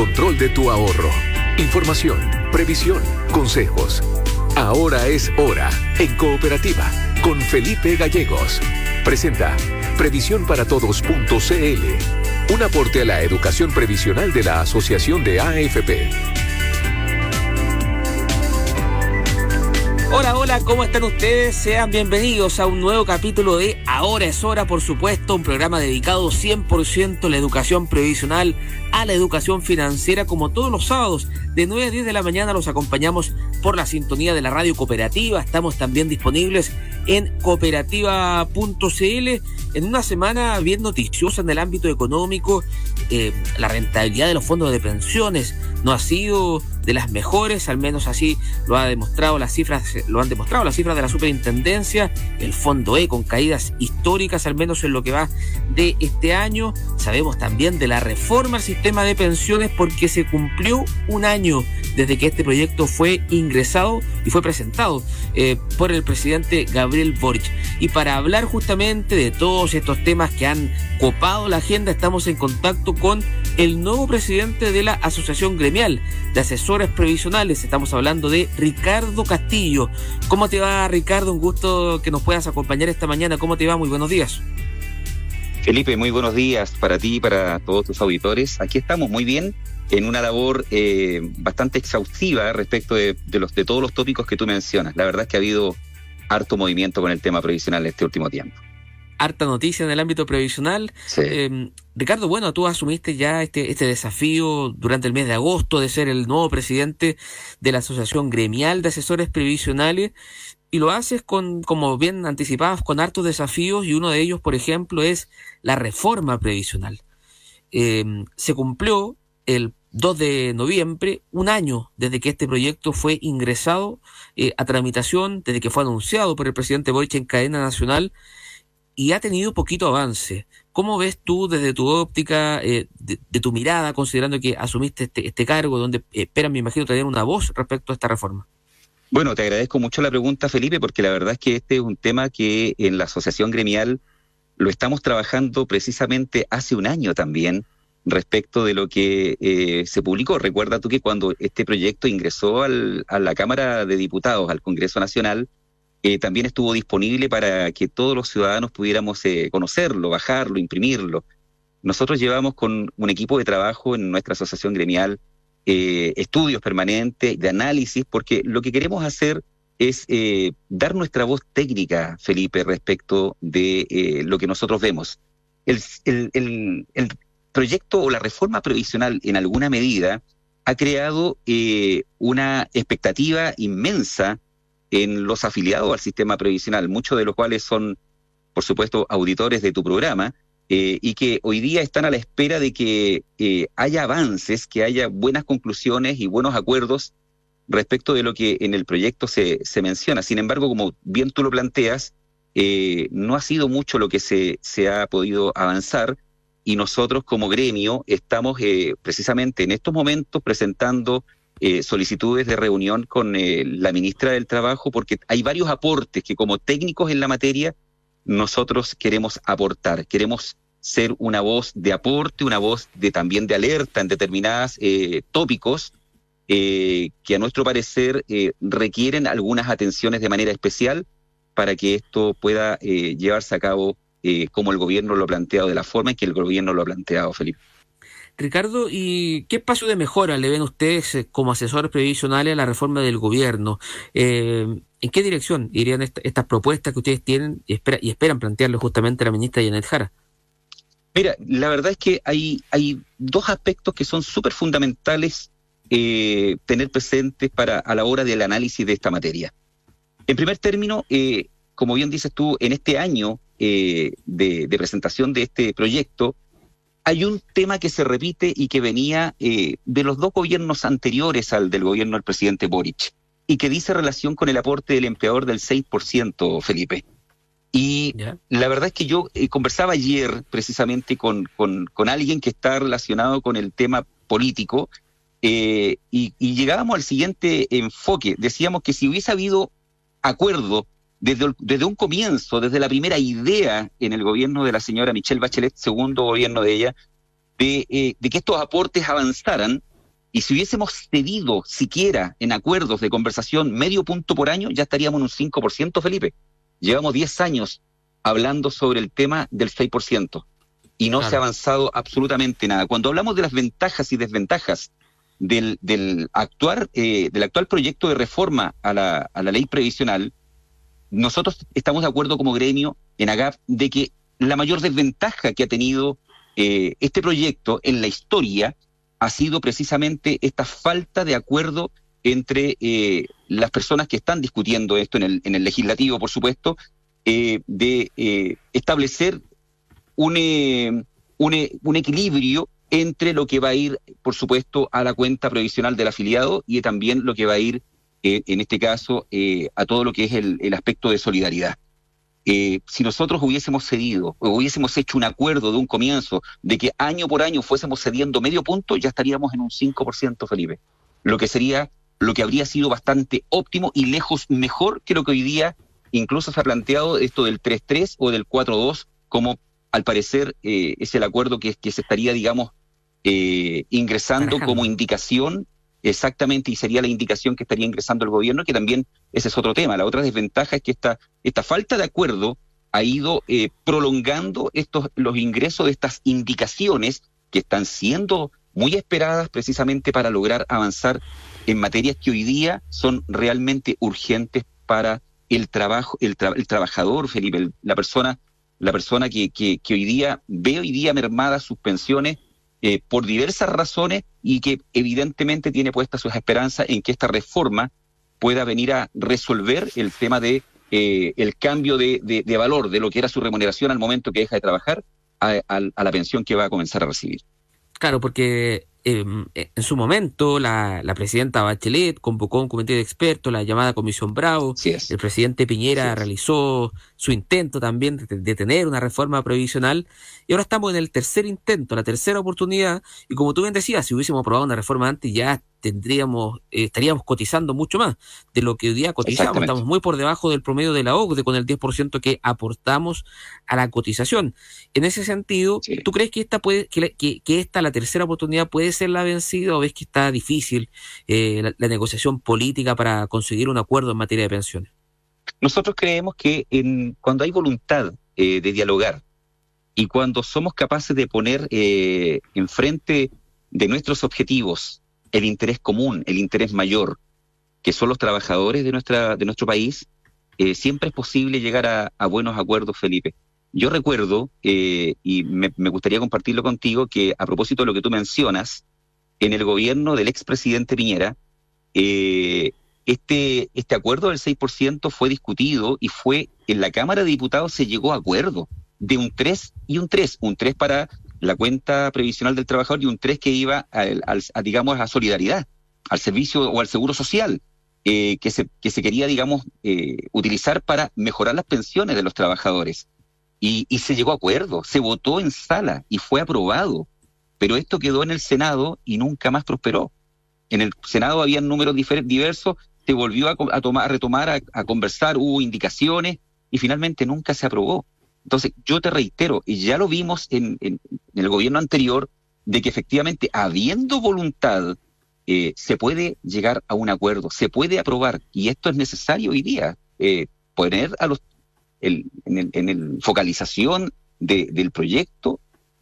control de tu ahorro. Información, previsión, consejos. Ahora es hora en Cooperativa con Felipe Gallegos. Presenta previsiónparatodos.cl. Un aporte a la educación previsional de la Asociación de AFP. Hola, hola, ¿cómo están ustedes? Sean bienvenidos a un nuevo capítulo de Ahora es hora, por supuesto, un programa dedicado 100% a la educación previsional, a la educación financiera, como todos los sábados, de 9 a 10 de la mañana los acompañamos por la sintonía de la radio cooperativa. Estamos también disponibles en cooperativa.cl en una semana bien noticiosa en el ámbito económico. Eh, la rentabilidad de los fondos de pensiones no ha sido de las mejores, al menos así lo ha demostrado las cifras, lo han demostrado las cifras de la superintendencia, el fondo E con caídas históricas, al menos en lo que va de este año. Sabemos también de la reforma al sistema de pensiones porque se cumplió un año desde que este proyecto fue ingresado y fue presentado eh, por el presidente Gabriel Boric. Y para hablar justamente de todos estos temas que han copado la agenda, estamos en contacto con el nuevo presidente de la Asociación Gremial de Asesores Previsionales. Estamos hablando de Ricardo Castillo. ¿Cómo te va, Ricardo? Un gusto que nos puedas acompañar esta mañana. ¿Cómo te va? Muy buenos días. Felipe, muy buenos días para ti y para todos tus auditores. Aquí estamos muy bien en una labor eh, bastante exhaustiva respecto de, de todos los tópicos que tú mencionas. La verdad es que ha habido harto movimiento con el tema previsional este último tiempo. Harta noticia en el ámbito previsional. Em, Ricardo, bueno, tú asumiste ya este, este desafío durante el mes de agosto de ser el nuevo presidente de la Asociación Gremial de Asesores Previsionales y lo haces con, como bien anticipadas, con hartos desafíos y uno de ellos, por ejemplo, es la reforma previsional. Em, se cumplió el 2 de noviembre, un año desde que este proyecto fue ingresado eh, a tramitación, desde que fue anunciado por el presidente Boric en cadena nacional y ha tenido poquito avance. ¿Cómo ves tú desde tu óptica, eh, de, tu mirada, considerando que asumiste este, este cargo, donde esperan, me imagino, tener una voz respecto a esta reforma? Bueno, te agradezco mucho la pregunta, Felipe, porque la verdad es que este es un tema que en la asociación gremial lo estamos trabajando precisamente hace un año también respecto de lo que eh, se publicó. Recuerda tú que cuando este proyecto ingresó al, a la Cámara de Diputados, al Congreso Nacional, eh, también estuvo disponible para que todos los ciudadanos pudiéramos eh, conocerlo, bajarlo, imprimirlo. Nosotros llevamos con un equipo de trabajo en nuestra asociación gremial eh, estudios permanentes, de análisis, porque lo que queremos hacer es eh, dar nuestra voz técnica, Felipe, respecto de lo que nosotros vemos. El, proyecto o la reforma previsional, en alguna medida, ha creado una expectativa inmensa en los afiliados al sistema previsional, muchos de los cuales son, por supuesto, auditores de tu programa, eh, y que hoy día están a la espera de que eh, haya avances, que haya buenas conclusiones y buenos acuerdos respecto de lo que en el proyecto se, se menciona. Sin embargo, como bien tú lo planteas, eh, no ha sido mucho lo que se, se ha podido avanzar y nosotros como gremio estamos precisamente en estos momentos presentando solicitudes de reunión con la ministra del Trabajo porque hay varios aportes que como técnicos en la materia nosotros queremos aportar, queremos ser una voz de aporte, una voz de también de alerta en determinados eh, tópicos eh, que a nuestro parecer eh, requieren algunas atenciones de manera especial para que esto pueda llevarse a cabo como el gobierno lo ha planteado, de la forma en que el gobierno lo ha planteado, Felipe. Ricardo, ¿y qué espacio de mejora le ven ustedes como asesores previsionales a la reforma del gobierno? ¿En qué dirección irían estas propuestas que ustedes tienen y, esperan plantearle justamente a la ministra Janet Jara? Mira, la verdad es que hay, hay dos aspectos que son súper fundamentales eh, tener presentes para a la hora del análisis de esta materia. En primer término, eh, como bien dices tú, en este año eh, de, presentación de este proyecto, hay un tema que se repite y que venía de los dos gobiernos anteriores al del gobierno del presidente Boric y que dice relación con el aporte del empleador del 6%, Felipe. Y la verdad es que yo eh, conversaba ayer precisamente con, con, alguien que está relacionado con el tema político eh, y, llegábamos al siguiente enfoque. Decíamos que si hubiese habido acuerdo desde, desde un comienzo, desde la primera idea en el gobierno de la señora Michelle Bachelet, segundo gobierno de ella, de, eh, de que estos aportes avanzaran, Y si hubiésemos cedido siquiera en acuerdos de conversación medio punto por año, ya estaríamos en un 5%, Felipe. Llevamos 10 años hablando sobre el tema del 6% y no se ha avanzado absolutamente nada. Cuando hablamos de las ventajas y desventajas del, del actuar, eh, del actual proyecto de reforma a la, a la ley previsional, nosotros estamos de acuerdo como gremio en AGAP de que la mayor desventaja que ha tenido eh, este proyecto en la historia ha sido precisamente esta falta de acuerdo entre eh, las personas que están discutiendo esto en el, en el legislativo, por supuesto, eh, de eh, establecer un, eh, un, un, equilibrio entre lo que va a ir, por supuesto, a la cuenta previsional del afiliado y también lo que va a ir, en este caso, a todo lo que es el, el aspecto de solidaridad. si nosotros hubiésemos cedido o hubiésemos hecho un acuerdo de un comienzo de que año por año fuésemos cediendo medio punto, ya estaríamos en un 5%, Felipe. Lo que sería, lo que habría sido bastante óptimo y lejos mejor que lo que hoy día Incluso se ha planteado esto del 3-3 o del 4-2 como al parecer eh, es el acuerdo que, que se estaría, digamos, eh, ingresando como indicación exactamente y sería la indicación que estaría ingresando el gobierno, que también ese es otro tema. La otra desventaja es que esta, esta falta de acuerdo ha ido eh, prolongando estos, los ingresos de estas indicaciones que están siendo muy esperadas precisamente para lograr avanzar en materias que hoy día son realmente urgentes para el trabajo, el, el trabajador, Felipe, la persona, la persona que, que, hoy día ve hoy día mermadas sus pensiones eh, por diversas razones y que evidentemente tiene puesta sus esperanzas en que esta reforma pueda venir a resolver el tema de eh, el cambio de, de, valor de lo que era su remuneración al momento que deja de trabajar a, a la pensión que va a comenzar a recibir. Claro, porque Em, eh, en su momento, la, la, presidenta Bachelet convocó un comité de expertos, la llamada Comisión Bravo. el presidente Piñera realizó su intento también de, de, tener una reforma previsional. Y ahora estamos en el tercer intento, la tercera oportunidad. Y como tú bien decías, si hubiésemos aprobado una reforma antes, ya tendríamos, eh, estaríamos cotizando mucho más de lo que hoy día cotizamos. Estamos muy por debajo del promedio de la OCDE con el 10% que aportamos a la cotización. En ese sentido, ¿tú crees que esta puede, que, que, que, esta, la tercera oportunidad, puede ser la vencida o ves que está difícil eh, la, la, negociación política para conseguir un acuerdo en materia de pensiones? Nosotros creemos que en, cuando hay voluntad eh, de dialogar y cuando somos capaces de poner eh, enfrente de nuestros objetivos el interés común, el interés mayor, que son los trabajadores de, nuestra, de nuestro país, eh, siempre es posible llegar a, buenos acuerdos, Felipe. Yo recuerdo, eh, y me, me, gustaría compartirlo contigo, que a propósito de lo que tú mencionas, en el gobierno del expresidente Piñera, eh, este, este acuerdo del 6% fue discutido y fue en la Cámara de Diputados se llegó a acuerdo de un 3 y un 3, un 3 para la cuenta previsional del trabajador y un 3 que iba a, digamos, a solidaridad, al servicio o al seguro social, eh, que, se, que se quería, digamos, eh, utilizar para mejorar las pensiones de los trabajadores. Y, y se llegó a acuerdo, se votó en sala y fue aprobado, pero esto quedó en el Senado y nunca más prosperó. En el Senado había números diversos, se volvió a, a, tomar, a retomar, a, conversar, hubo indicaciones y finalmente nunca se aprobó. Entonces, yo te reitero, y ya lo vimos en, en, en el gobierno anterior, de que efectivamente, habiendo voluntad, eh, se puede llegar a un acuerdo, se puede aprobar, y esto es necesario hoy día, eh, poner a los, el, en, el, en el focalización de, del proyecto,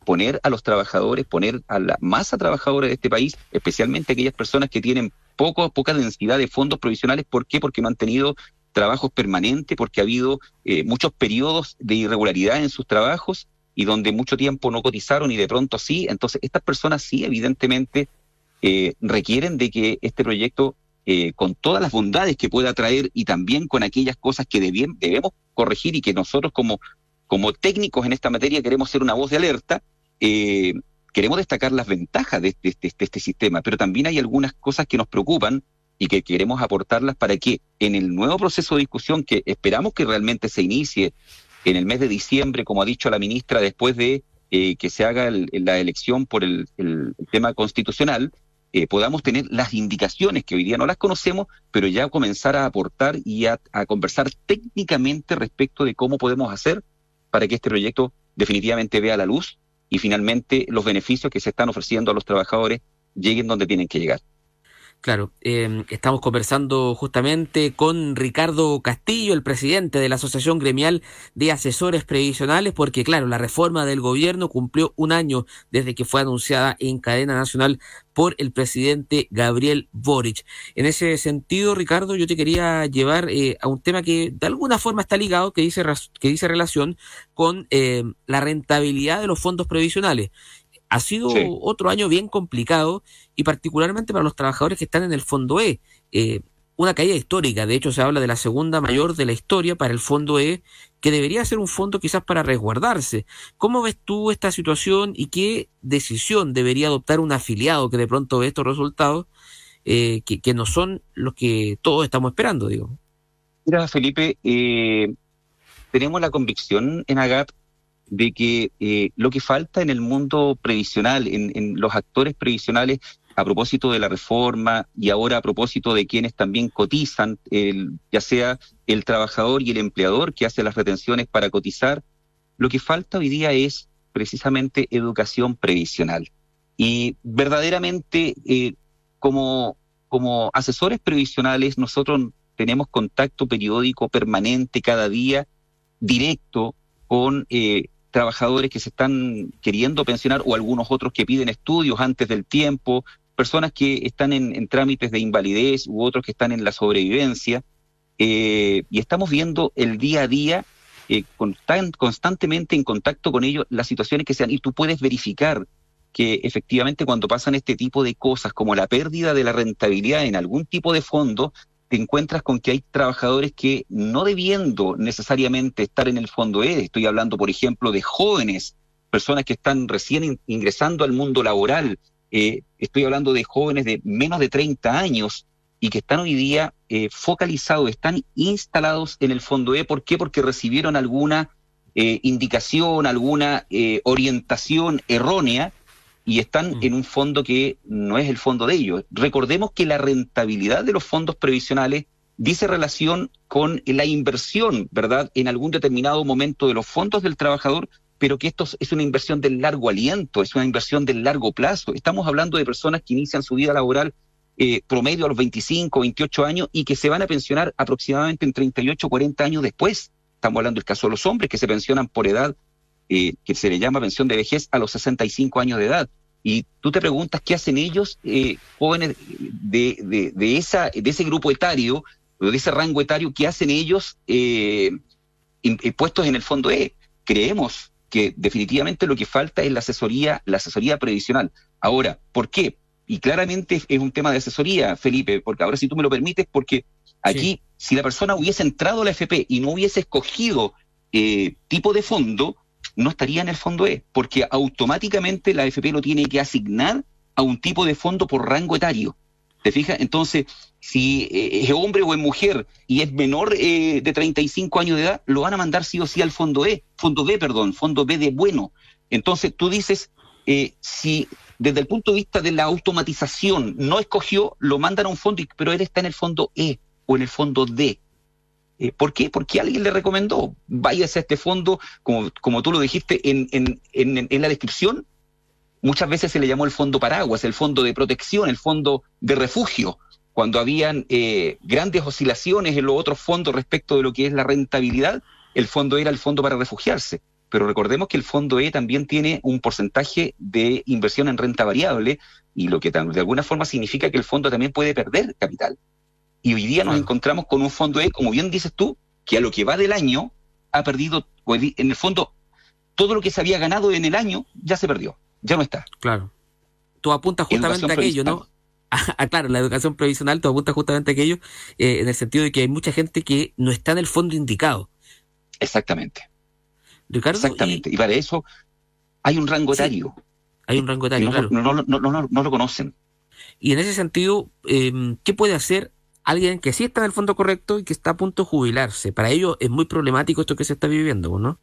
poner a los trabajadores, poner a la masa trabajadora de este país, especialmente aquellas personas que tienen poco, poca densidad de fondos provisionales, ¿por qué? Porque no han tenido trabajos permanentes porque ha habido eh, muchos periodos de irregularidad en sus trabajos y donde mucho tiempo no cotizaron y de pronto sí. Entonces, estas personas sí, evidentemente, eh, requieren de que este proyecto, eh, con todas las bondades que pueda traer y también con aquellas cosas que debien, debemos corregir y que nosotros como, como técnicos en esta materia queremos ser una voz de alerta, eh, queremos destacar las ventajas de este, de, este sistema, pero también hay algunas cosas que nos preocupan y que queremos aportarlas para que en el nuevo proceso de discusión que esperamos que realmente se inicie en el mes de diciembre, como ha dicho la ministra, después de eh, que se haga el, la elección por el, tema constitucional, eh, podamos tener las indicaciones que hoy día no las conocemos, pero ya comenzar a aportar y a conversar técnicamente respecto de cómo podemos hacer para que este proyecto definitivamente vea la luz y finalmente los beneficios que se están ofreciendo a los trabajadores lleguen donde tienen que llegar. Claro, eh, estamos conversando justamente con Ricardo Castillo, el presidente de la Asociación Gremial de Asesores Previsionales, porque claro, la reforma del gobierno cumplió un año desde que fue anunciada en cadena nacional por el presidente Gabriel Boric. En ese sentido, Ricardo, yo te quería llevar eh, a un tema que de alguna forma está ligado, que dice, que dice relación con eh, la rentabilidad de los fondos previsionales. Ha sido otro año bien complicado y particularmente para los trabajadores que están en el Fondo E. Eh, una caída histórica, de hecho se habla de la segunda mayor de la historia para el Fondo E, que debería ser un fondo quizás para resguardarse. ¿Cómo ves tú esta situación y qué decisión debería adoptar un afiliado que de pronto ve estos resultados eh, que, no son los que todos estamos esperando, digo? Mira, Felipe, eh, tenemos la convicción en AGAP de que eh, lo que falta en el mundo previsional, en, los actores previsionales, a propósito de la reforma y ahora a propósito de quienes también cotizan, ya sea el trabajador y el empleador que hace las retenciones para cotizar, lo que falta hoy día es precisamente educación previsional. Y verdaderamente, eh, como, como asesores previsionales, nosotros tenemos contacto periódico, permanente, cada día, directo con eh, trabajadores que se están queriendo pensionar o algunos otros que piden estudios antes del tiempo, personas que están en, trámites de invalidez u otros que están en la sobrevivencia. Eh, y estamos viendo el día a día, eh, constantemente en contacto con ellos, las situaciones que sean. Y tú puedes verificar que efectivamente cuando pasan este tipo de cosas, como la pérdida de la rentabilidad en algún tipo de fondo, te encuentras con que hay trabajadores que no debiendo necesariamente estar en el fondo E, estoy hablando, por ejemplo, de jóvenes, personas que están recién ingresando al mundo laboral, eh, estoy hablando de jóvenes de menos de 30 años y que están hoy día eh, focalizados, están instalados en el fondo E. ¿Por qué? Porque recibieron alguna eh, indicación, alguna orientación errónea y están mm. en un fondo que no es el fondo de ellos. Recordemos que la rentabilidad de los fondos previsionales dice relación con la inversión, ¿verdad?, en algún determinado momento de los fondos del trabajador, pero que esto es una inversión del largo aliento, es una inversión del largo plazo. Estamos hablando de personas que inician su vida laboral eh, promedio a los 25, 28 años y que se van a pensionar aproximadamente en 38, 40 años después. Estamos hablando del caso de los hombres que se pensionan por edad eh, que se le llama pensión de vejez a los 65 años de edad. Y tú te preguntas qué hacen ellos, eh, jóvenes de, de, esa, de ese grupo etario, de ese rango etario, qué hacen ellos eh, eh, puestos en el fondo E. Creemos que definitivamente lo que falta es la asesoría, la asesoría previsional. Ahora, ¿por qué? Y claramente es un tema de asesoría, Felipe, porque ahora si tú me lo permites, porque aquí, si la persona hubiese entrado a la FP y no hubiese escogido tipo de fondo, no estaría en el fondo E, porque automáticamente la AFP lo tiene que asignar a un tipo de fondo por rango etario. ¿Te fijas? Entonces, si eh, es hombre o es mujer y es menor eh, de 35 años de edad, lo van a mandar sí o sí al fondo E, fondo B, perdón, fondo B de bueno. Entonces, tú dices, eh, si desde el punto de vista de la automatización no escogió, lo mandan a un fondo, pero él está en el fondo E o en el fondo D. Eh, ¿Por qué? Porque alguien le recomendó, váyase a este fondo, como, como tú lo dijiste en, en, en, la descripción, muchas veces se le llamó el fondo paraguas, el fondo de protección, el fondo de refugio, cuando habían eh, grandes oscilaciones en los otros fondos respecto de lo que es la rentabilidad, el fondo era el fondo para refugiarse. Pero recordemos que el fondo E también tiene un porcentaje de inversión en renta variable y lo que de alguna forma significa que el fondo también puede perder capital. Y hoy día nos encontramos con un fondo E, como bien dices tú, que a lo que va del año ha perdido, en el fondo, todo lo que se había ganado en el año ya se perdió, ya no está. Claro. Tú apuntas justamente a aquello, ¿no? Ah, claro, la educación previsional, tú apuntas justamente a aquello, eh, en el sentido de que hay mucha gente que no está en el fondo indicado. Exactamente. Ricardo. Exactamente. Y, para eso hay un rango etario. Hay un rango etario, no, claro. No, no, lo conocen. Y en ese sentido, eh, ¿qué puede hacer alguien que sí está en el fondo correcto y que está a punto de jubilarse. Para ellos es muy problemático esto que se está viviendo, ¿no?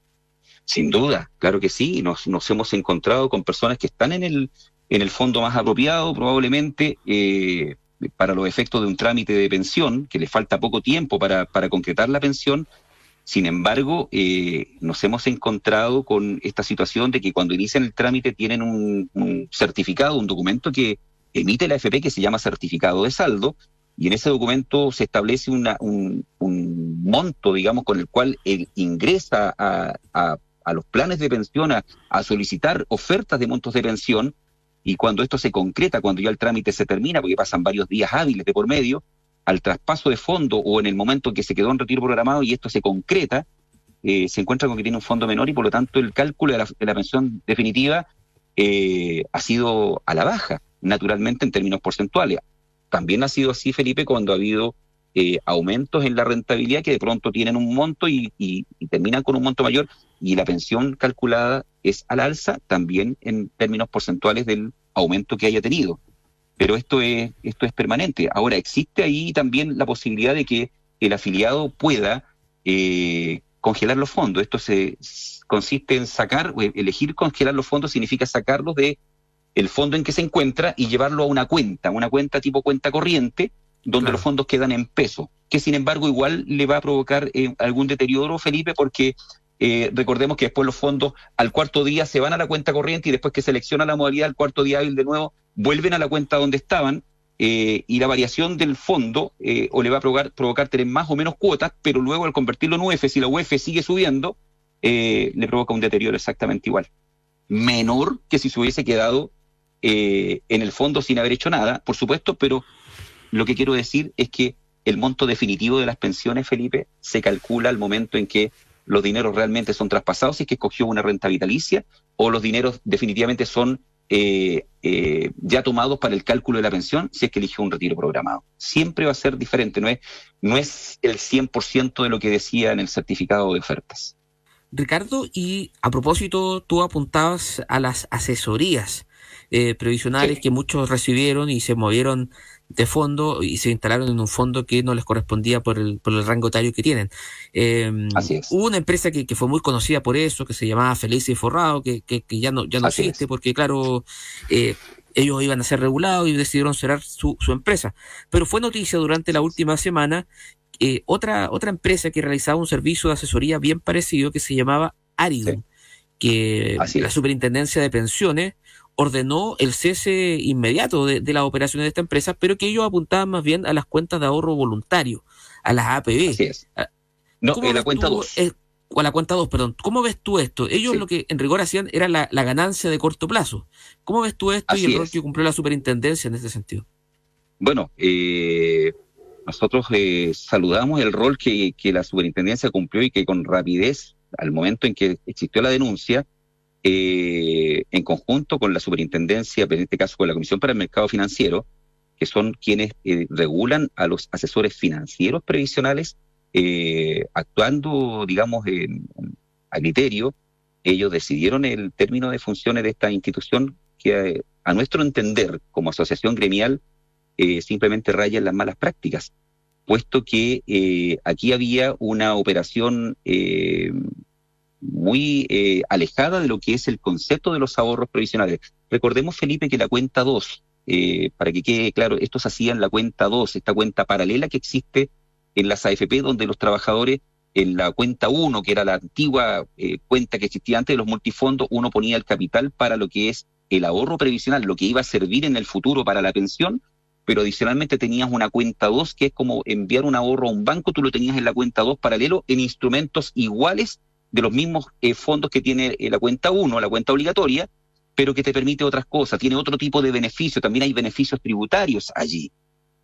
Sin duda, claro que sí. Nos, nos hemos encontrado con personas que están en el, en el fondo más apropiado, probablemente, eh, para los efectos de un trámite de pensión, que le falta poco tiempo para, para concretar la pensión. Sin embargo, eh, nos hemos encontrado con esta situación de que cuando inician el trámite tienen un certificado, un documento que emite la AFP que se llama certificado de saldo, y en ese documento se establece una, un, monto, digamos, con el cual él ingresa a, los planes de pensión a, a, solicitar ofertas de montos de pensión, y cuando esto se concreta, cuando ya el trámite se termina, porque pasan varios días hábiles de por medio, al traspaso de fondo o en el momento en que se quedó en retiro programado y esto se concreta, eh, se encuentra con que tiene un fondo menor y por lo tanto el cálculo de la, de la pensión definitiva eh, ha sido a la baja, naturalmente en términos porcentuales. También ha sido así, Felipe, cuando ha habido eh, aumentos en la rentabilidad que de pronto tienen un monto y, terminan con un monto mayor y la pensión calculada es al alza también en términos porcentuales del aumento que haya tenido. Pero esto es, esto es permanente. Ahora, existe ahí también la posibilidad de que el afiliado pueda eh, congelar los fondos. Esto se consiste en sacar, elegir congelar los fondos significa sacarlos de el fondo en que se encuentra y llevarlo a una cuenta, una cuenta tipo cuenta corriente, donde claro. los fondos quedan en peso, que sin embargo igual le va a provocar eh, algún deterioro, Felipe, porque eh, recordemos que después los fondos al cuarto día se van a la cuenta corriente y después que selecciona la modalidad al cuarto día hábil de nuevo, vuelven a la cuenta donde estaban eh, y la variación del fondo eh, o le va a provocar, provocar tener más o menos cuotas, pero luego al convertirlo en UF, si la UF sigue subiendo, le provoca un deterioro exactamente igual. Menor que si se hubiese quedado eh, en el fondo sin haber hecho nada, por supuesto, pero lo que quiero decir es que el monto definitivo de las pensiones, Felipe, se calcula al momento en que los dineros realmente son traspasados, si es que escogió una renta vitalicia, o los dineros definitivamente son eh, eh, ya tomados para el cálculo de la pensión si es que eligió un retiro programado. Siempre va a ser diferente, no es, no es el 100% de lo que decía en el certificado de ofertas. Ricardo, y a propósito, tú apuntabas a las asesorías eh, previsionales sí. que muchos recibieron y se movieron de fondo y se instalaron en un fondo que no les correspondía por el, por el rango etario que tienen. Eh, Así es. Hubo una empresa que, que, fue muy conocida por eso, que se llamaba Feliz y Forrado, que, que, que ya no, ya no existe, es. porque claro, eh, ellos iban a ser regulados y decidieron cerrar su, su empresa. Pero fue noticia durante la última semana eh, otra, otra empresa que realizaba un servicio de asesoría bien parecido que se llamaba Aridum, sí. que Así la es. superintendencia de pensiones ordenó el cese inmediato de, de, las operaciones de esta empresa, pero que ellos apuntaban más bien a las cuentas de ahorro voluntario, a las APB. Así es. No, en la cuenta 2. Eh, o a la cuenta 2, perdón. ¿Cómo ves tú esto? Ellos sí. lo que en rigor hacían era la, la, ganancia de corto plazo. ¿Cómo ves tú esto Así y el es. rol que cumplió la superintendencia en este sentido? Bueno, eh, nosotros eh, saludamos el rol que, que la superintendencia cumplió y que con rapidez, al momento en que existió la denuncia, eh, en conjunto con la superintendencia, en este caso con la Comisión para el Mercado Financiero, que son quienes eh, regulan a los asesores financieros previsionales, eh, actuando, digamos, en, a criterio, ellos decidieron el término de funciones de esta institución que a nuestro entender, como asociación gremial, simplemente raya en las malas prácticas, puesto que aquí había una operación eh, muy eh, alejada de lo que es el concepto de los ahorros previsionales. Recordemos, Felipe, que la cuenta 2, eh, para que quede claro, esto se hacía en la cuenta 2, esta cuenta paralela que existe en las AFP, donde los trabajadores en la cuenta 1, que era la antigua eh, cuenta que existía antes de los multifondos, uno ponía el capital para lo que es el ahorro previsional, lo que iba a servir en el futuro para la pensión, pero adicionalmente tenías una cuenta 2, que es como enviar un ahorro a un banco, tú lo tenías en la cuenta 2 paralelo en instrumentos iguales de los mismos eh, fondos que tiene eh, la cuenta 1, la cuenta obligatoria, pero que te permite otras cosas, tiene otro tipo de beneficio, también hay beneficios tributarios allí.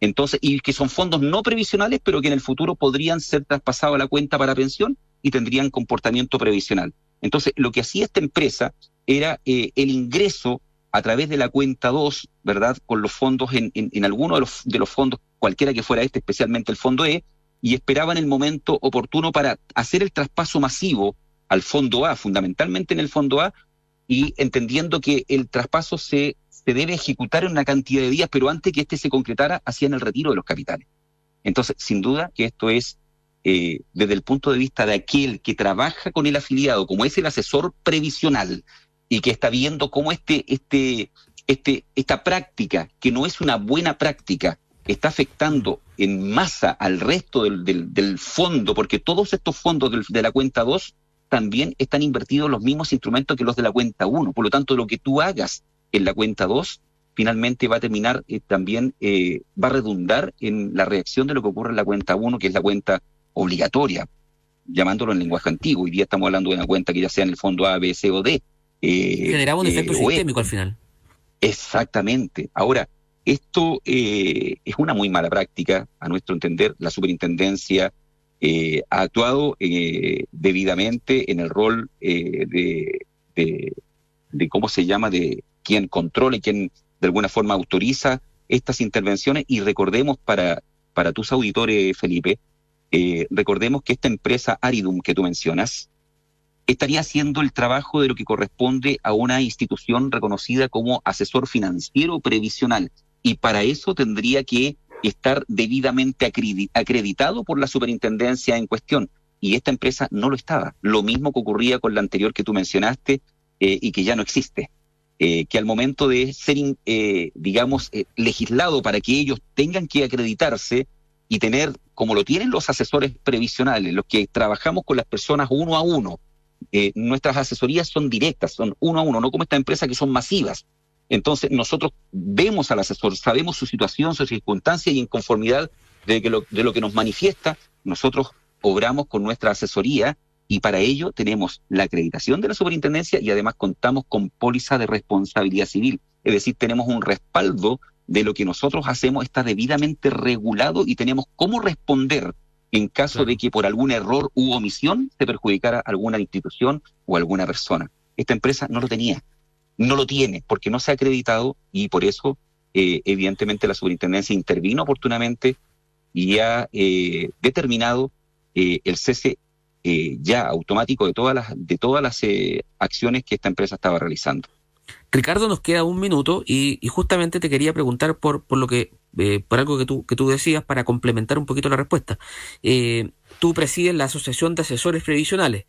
Entonces, y que son fondos no previsionales, pero que en el futuro podrían ser traspasados a la cuenta para pensión y tendrían comportamiento previsional. Entonces, lo que hacía esta empresa era eh, el ingreso a través de la cuenta 2, ¿verdad? Con los fondos en, en, en alguno de los, de los fondos, cualquiera que fuera este, especialmente el fondo E, y esperaban el momento oportuno para hacer el traspaso masivo al fondo A, fundamentalmente en el fondo A, y entendiendo que el traspaso se, se debe ejecutar en una cantidad de días, pero antes que éste se concretara, hacían el retiro de los capitales. Entonces, sin duda que esto es, eh, desde el punto de vista de aquel que trabaja con el afiliado, como es el asesor previsional, y que está viendo cómo este, este, este, esta práctica, que no es una buena práctica, está afectando en masa al resto del, del, del fondo, porque todos estos fondos del, de la cuenta 2 también están invertidos los mismos instrumentos que los de la cuenta 1. Por lo tanto, lo que tú hagas en la cuenta 2 finalmente va a terminar eh, también, eh, va a redundar en la reacción de lo que ocurre en la cuenta 1, que es la cuenta obligatoria, llamándolo en lenguaje antiguo. Hoy día estamos hablando de una cuenta que ya sea en el fondo A, B, C o D. Eh, Generaba un efecto sistémico al final. Exactamente. Ahora, esto es una muy mala práctica, a nuestro entender. La superintendencia ha actuado debidamente en el rol de, de, ¿cómo se llama?, de quien controla y quien de alguna forma autoriza estas intervenciones y recordemos para, para tus auditores, Felipe, eh, recordemos que esta empresa Aridum que tú mencionas estaría haciendo el trabajo de lo que corresponde a una institución reconocida como asesor financiero previsional y para eso tendría que estar debidamente acreditado por la superintendencia en cuestión y esta empresa no lo estaba. Lo mismo que ocurría con la anterior que tú mencionaste eh, y que ya no existe. Eh, que al momento de ser, eh, digamos, eh, legislado para que ellos tengan que acreditarse y tener, como lo tienen los asesores previsionales, los que trabajamos con las personas uno a uno, nuestras asesorías son directas, son uno a uno, no como esta empresa que son masivas. Entonces nosotros vemos al asesor, sabemos su situación, su circunstancia y en conformidad de, de lo que nos manifiesta, nosotros obramos con nuestra asesoría y para ello tenemos la acreditación de la superintendencia y además contamos con póliza de responsabilidad civil. Es decir, tenemos un respaldo de lo que nosotros hacemos está debidamente regulado y tenemos cómo responder en caso de que por algún error u omisión se perjudicara alguna institución o alguna persona. Esta empresa no lo tenía, no lo tiene porque no se ha acreditado y por eso eh, evidentemente la superintendencia intervino oportunamente y ha eh, determinado eh, el cese eh, ya automático de todas las, de todas las eh, acciones que esta empresa estaba realizando. Ricardo, nos queda un minuto y, justamente te quería preguntar por, por lo que, eh, por algo que tú, que tú decías para complementar un poquito la respuesta. tú presides la Asociación de Asesores Previsionales,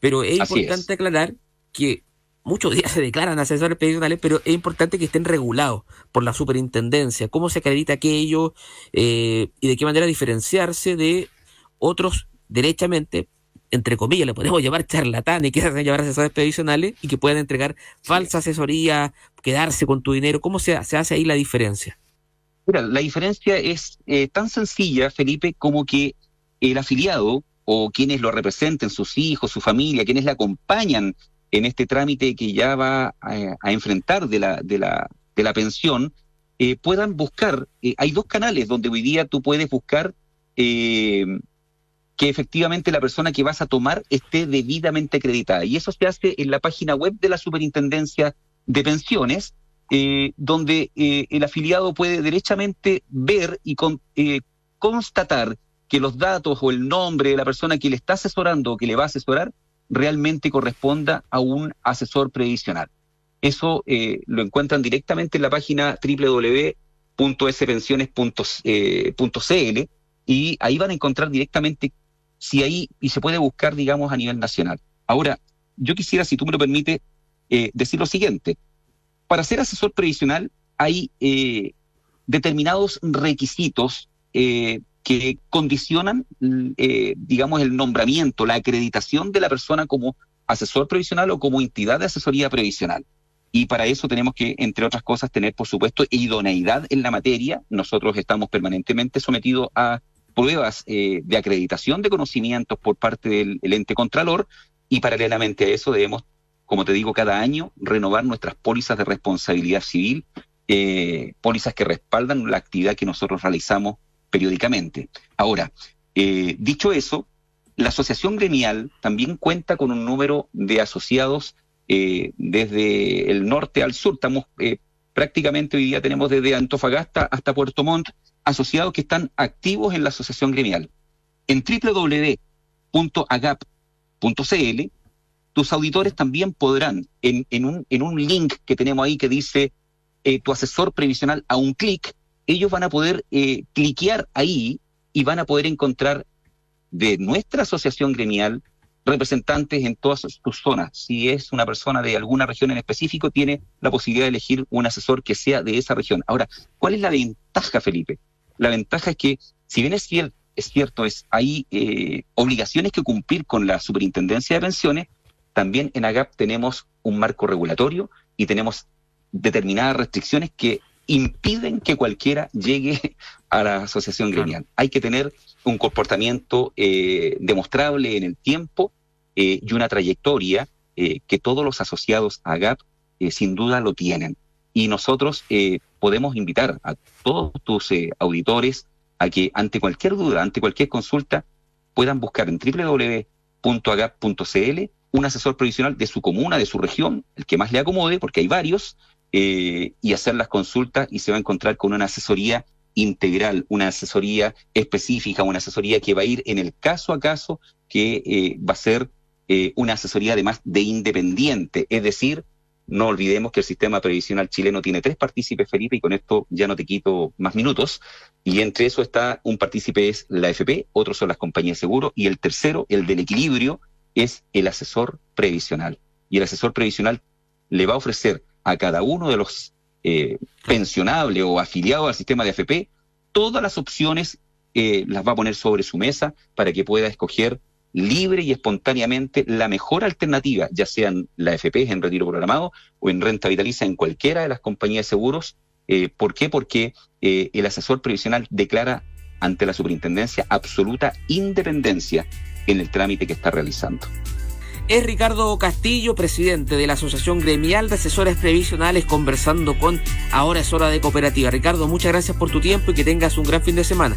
pero es importante aclarar que muchos días se declaran asesores previsionales, pero es importante que estén regulados por la superintendencia, cómo se acredita aquello y de qué manera diferenciarse de otros derechamente entre comillas, le podemos llamar charlatanes, que hacen llevar asesores previsionales y que puedan entregar falsa asesoría, quedarse con tu dinero. ¿Cómo se, se hace ahí la diferencia? Mira, la diferencia es eh, tan sencilla, Felipe, como que el afiliado o quienes lo representen, sus hijos, su familia, quienes le acompañan en este trámite que ya va a, enfrentar de la, de la, de la pensión, eh, puedan buscar, eh, hay dos canales donde hoy día tú puedes buscar que efectivamente la persona que vas a tomar esté debidamente acreditada. Y eso se hace en la página web de la Superintendencia de Pensiones, eh, donde eh, el afiliado puede derechamente ver y eh, constatar que los datos o el nombre de la persona que le está asesorando o que le va a asesorar realmente corresponda a un asesor previsional. Eso lo encuentran directamente en la página www.spensiones.cl y ahí van a encontrar directamente si ahí, y se puede buscar, digamos, a nivel nacional. Ahora, yo quisiera, si tú me lo permites, eh, decir lo siguiente. Para ser asesor previsional hay eh, determinados requisitos eh, que condicionan, digamos, el nombramiento, la acreditación de la persona como asesor previsional o como entidad de asesoría previsional. Y para eso tenemos que, entre otras cosas, tener, por supuesto, idoneidad en la materia. Nosotros estamos permanentemente sometidos a pruebas eh, de acreditación de conocimientos por parte del ente contralor y paralelamente a eso debemos, como te digo, cada año renovar nuestras pólizas de responsabilidad civil, eh, pólizas que respaldan la actividad que nosotros realizamos periódicamente. Ahora, eh, dicho eso, la asociación gremial también cuenta con un número de asociados desde el norte al sur. Estamos prácticamente hoy día tenemos desde Antofagasta hasta Puerto Montt asociados que están activos en la asociación gremial. En www.agap.cl, tus auditores también podrán, en, un, en un link que tenemos ahí que dice eh, tu asesor previsional a un clic, ellos van a poder eh, cliquear ahí y van a poder encontrar de nuestra asociación gremial representantes en todas tus zonas. Si es una persona de alguna región en específico, tiene la posibilidad de elegir un asesor que sea de esa región. Ahora, ¿cuál es la ventaja, Felipe? La ventaja es que, si bien es, cierto, es cierto, es, hay eh, obligaciones que cumplir con la superintendencia de pensiones, también en AGAP tenemos un marco regulatorio y tenemos determinadas restricciones que impiden que cualquiera llegue a la asociación gremial. Hay que tener un comportamiento eh, demostrable en el tiempo eh, y una trayectoria eh, que todos los asociados a GAP sin duda lo tienen. Y nosotros podemos invitar a todos tus auditores a que ante cualquier duda, ante cualquier consulta, puedan buscar en www.agap.cl un asesor provisional de su comuna, de su región, el que más le acomode, porque hay varios, eh, y hacer las consultas y se va a encontrar con una asesoría integral, una asesoría específica, una asesoría que va a ir en el caso a caso, que eh, va a ser eh, una asesoría además de independiente, es decir, no olvidemos que el sistema previsional chileno tiene tres partícipes, Felipe, y con esto ya no te quito más minutos. Y entre eso está un partícipe es la FP, otros son las compañías de seguro, y el tercero, el del equilibrio, es el asesor previsional. Y el asesor previsional le va a ofrecer a cada uno de los eh, pensionables o afiliados al sistema de AFP todas las opciones, eh, las va a poner sobre su mesa para que pueda escoger libre y espontáneamente la mejor alternativa, ya sean la AFP en retiro programado o en renta vitaliza en cualquiera de las compañías de seguros. Eh, ¿Por qué? Porque eh, el asesor previsional declara ante la superintendencia absoluta independencia en el trámite que está realizando. Es Ricardo Castillo, presidente de la Asociación Gremial de Asesores Previsionales, conversando con Ahora es hora de cooperativa. Ricardo, muchas gracias por tu tiempo y que tengas un gran fin de semana.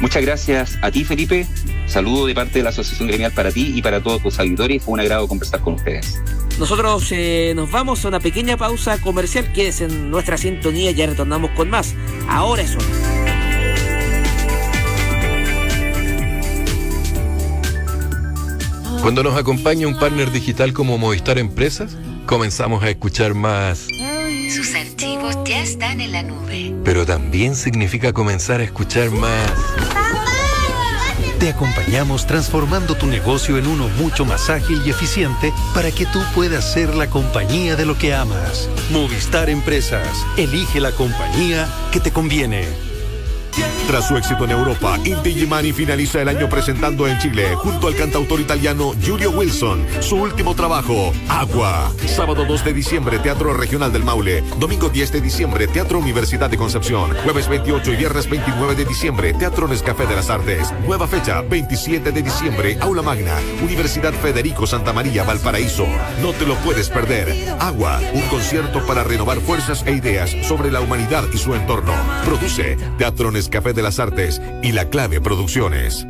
Muchas gracias a ti, Felipe. Saludo de parte de la Asociación Gremial para ti y para todos tus auditores. Fue un agrado conversar con ustedes. Nosotros eh, nos vamos a una pequeña pausa comercial. Quédese en nuestra sintonía y ya retornamos con más. Ahora es hora. Cuando nos acompaña un partner digital como Movistar Empresas, comenzamos a escuchar más. Sus archivos ya están en la nube. Pero también significa comenzar a escuchar más. Te acompañamos transformando tu negocio en uno mucho más ágil y eficiente para que tú puedas ser la compañía de lo que amas. Movistar Empresas. Elige la compañía que te conviene. Tras su éxito en Europa, Inti Gimani finaliza el año presentando en Chile, junto al cantautor italiano Giulio Wilson, su último trabajo, Agua. Sábado 2 de diciembre, Teatro Regional del Maule. Domingo 10 de diciembre, Teatro Universidad de Concepción. Jueves 28 y viernes 29 de diciembre, Teatro Nescafé de las Artes. Nueva fecha, 27 de diciembre, Aula Magna, Universidad Federico Santa María, Valparaíso. No te lo puedes perder. Agua, un concierto para renovar fuerzas e ideas sobre la humanidad y su entorno. Produce Teatro Nescafé Café de las Artes y La Clave Producciones.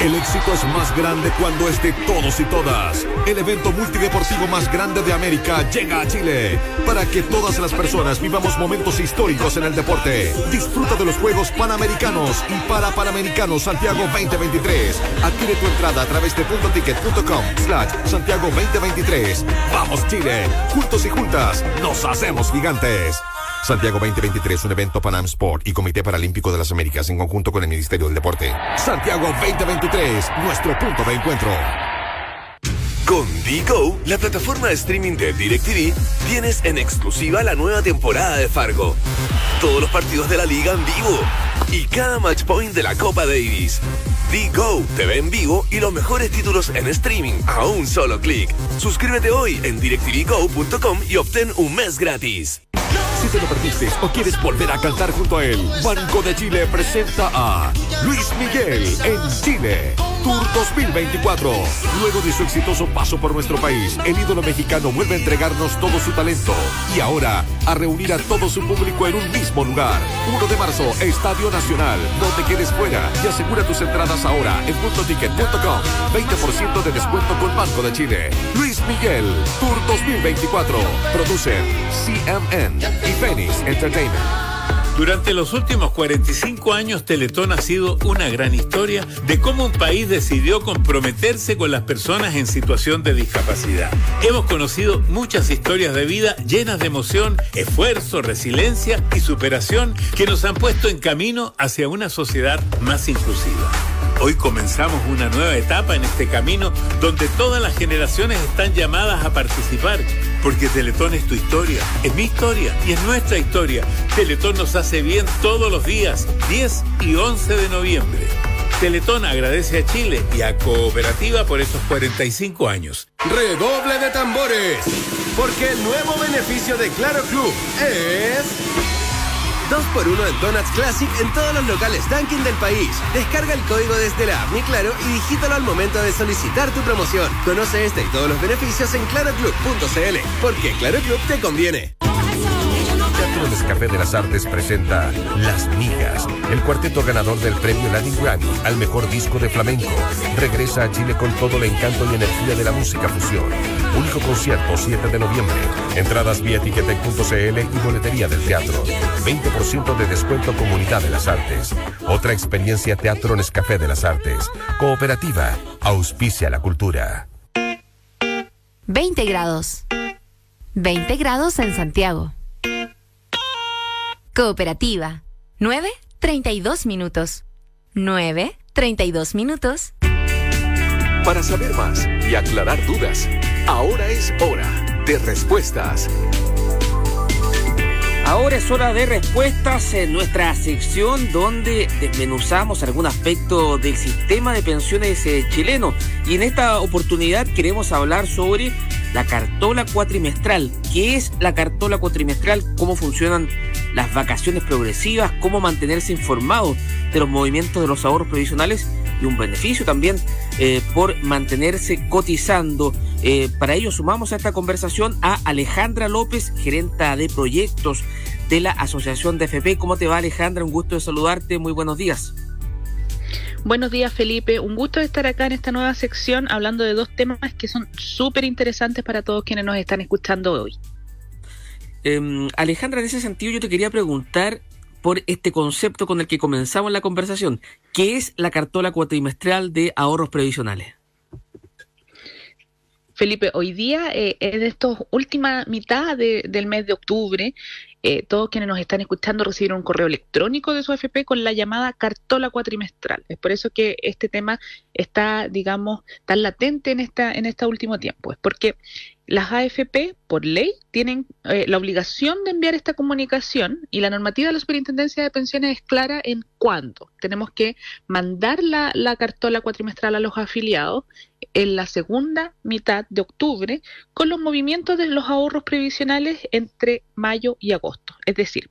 El éxito es más grande cuando es de todos y todas. El evento multideportivo más grande de América llega a Chile para que todas las personas vivamos momentos históricos en el deporte. Disfruta de los Juegos Panamericanos y para Panamericanos Santiago 2023. Adquiere tu entrada a través de puntoticket.com slash Santiago 2023. Vamos Chile, juntos y juntas, nos hacemos gigantes. Santiago 2023, un evento Panam Sport y Comité Paralímpico de las Américas en conjunto con el Ministerio del Deporte. Santiago 2023, nuestro punto de encuentro. Con Digo, la plataforma de streaming de DirecTV, tienes en exclusiva la nueva temporada de Fargo. Todos los partidos de la liga en vivo y cada match point de la Copa Davis. Digo, TV en vivo y los mejores títulos en streaming a un solo clic. Suscríbete hoy en directvgo.com y obtén un mes gratis. Te lo perdiste o quieres volver a cantar junto a él, Banco de Chile presenta a Luis Miguel en Chile. Tour 2024. Luego de su exitoso paso por nuestro país, el ídolo mexicano vuelve a entregarnos todo su talento y ahora a reunir a todo su público en un mismo lugar. 1 de marzo, Estadio Nacional. No te quedes fuera y asegura tus entradas ahora en puntoticket.com. 20% de descuento con Banco de Chile. Luis Miguel, Tour 2024. Producen CMN y Phoenix Entertainment. Durante los últimos 45 años, Teletón ha sido una gran historia de cómo un país decidió comprometerse con las personas en situación de discapacidad. Hemos conocido muchas historias de vida llenas de emoción, esfuerzo, resiliencia y superación que nos han puesto en camino hacia una sociedad más inclusiva. Hoy comenzamos una nueva etapa en este camino donde todas las generaciones están llamadas a participar, porque Teletón es tu historia, es mi historia y es nuestra historia. Teletón nos hace bien todos los días, 10 y 11 de noviembre. Teletón agradece a Chile y a Cooperativa por esos 45 años. Redoble de tambores porque el nuevo beneficio de Claro Club es... 2x1 en Donuts Classic en todos los locales Dunkin' del país. Descarga el código desde la app Mi Claro y digítalo al momento de solicitar tu promoción. Conoce este y todos los beneficios en claroclub.cl, porque Claro Club te conviene. Teatro Nescafé de las Artes presenta Las Migas, el cuarteto ganador del premio Latin Grammy al mejor disco de flamenco. Regresa a Chile con todo el encanto y energía de la música fusión. Único concierto 7 de noviembre. Entradas vía etiquetec.cl y boletería del teatro. 20% de descuento Comunidad de las Artes. Otra experiencia Teatro Nescafé de las Artes. Cooperativa. Auspicia la cultura. 20 grados. 20 grados en Santiago. Cooperativa. 9, 32 minutos. 9, 32 minutos. Para saber más y aclarar dudas, ahora es hora de respuestas. Ahora es hora de respuestas en nuestra sección donde desmenuzamos algún aspecto del sistema de pensiones eh, chileno. Y en esta oportunidad queremos hablar sobre la cartola cuatrimestral. ¿Qué es la cartola cuatrimestral? ¿Cómo funcionan las vacaciones progresivas? ¿Cómo mantenerse informado de los movimientos de los ahorros provisionales? Y un beneficio también eh, por mantenerse cotizando. Eh, para ello sumamos a esta conversación a Alejandra López, gerenta de proyectos de la Asociación de FP. ¿Cómo te va Alejandra? Un gusto de saludarte. Muy buenos días. Buenos días Felipe, un gusto de estar acá en esta nueva sección hablando de dos temas que son súper interesantes para todos quienes nos están escuchando hoy. Em, Alejandra, en ese sentido yo te quería preguntar por este concepto con el que comenzamos la conversación. ¿Qué es la cartola cuatrimestral de ahorros previsionales? Felipe, hoy día, eh, en esta última mitad del mes de octubre, eh, todos quienes nos están escuchando recibieron un correo electrónico de su AFP con la llamada cartola cuatrimestral. Es por eso que este tema está, digamos, tan latente en esta en este último tiempo. Es porque las AFP, por ley, tienen eh, la obligación de enviar esta comunicación y la normativa de la Superintendencia de Pensiones es clara en cuándo. Tenemos que mandar la, la cartola cuatrimestral a los afiliados en la segunda mitad de octubre con los movimientos de los ahorros previsionales entre mayo y agosto. Es decir,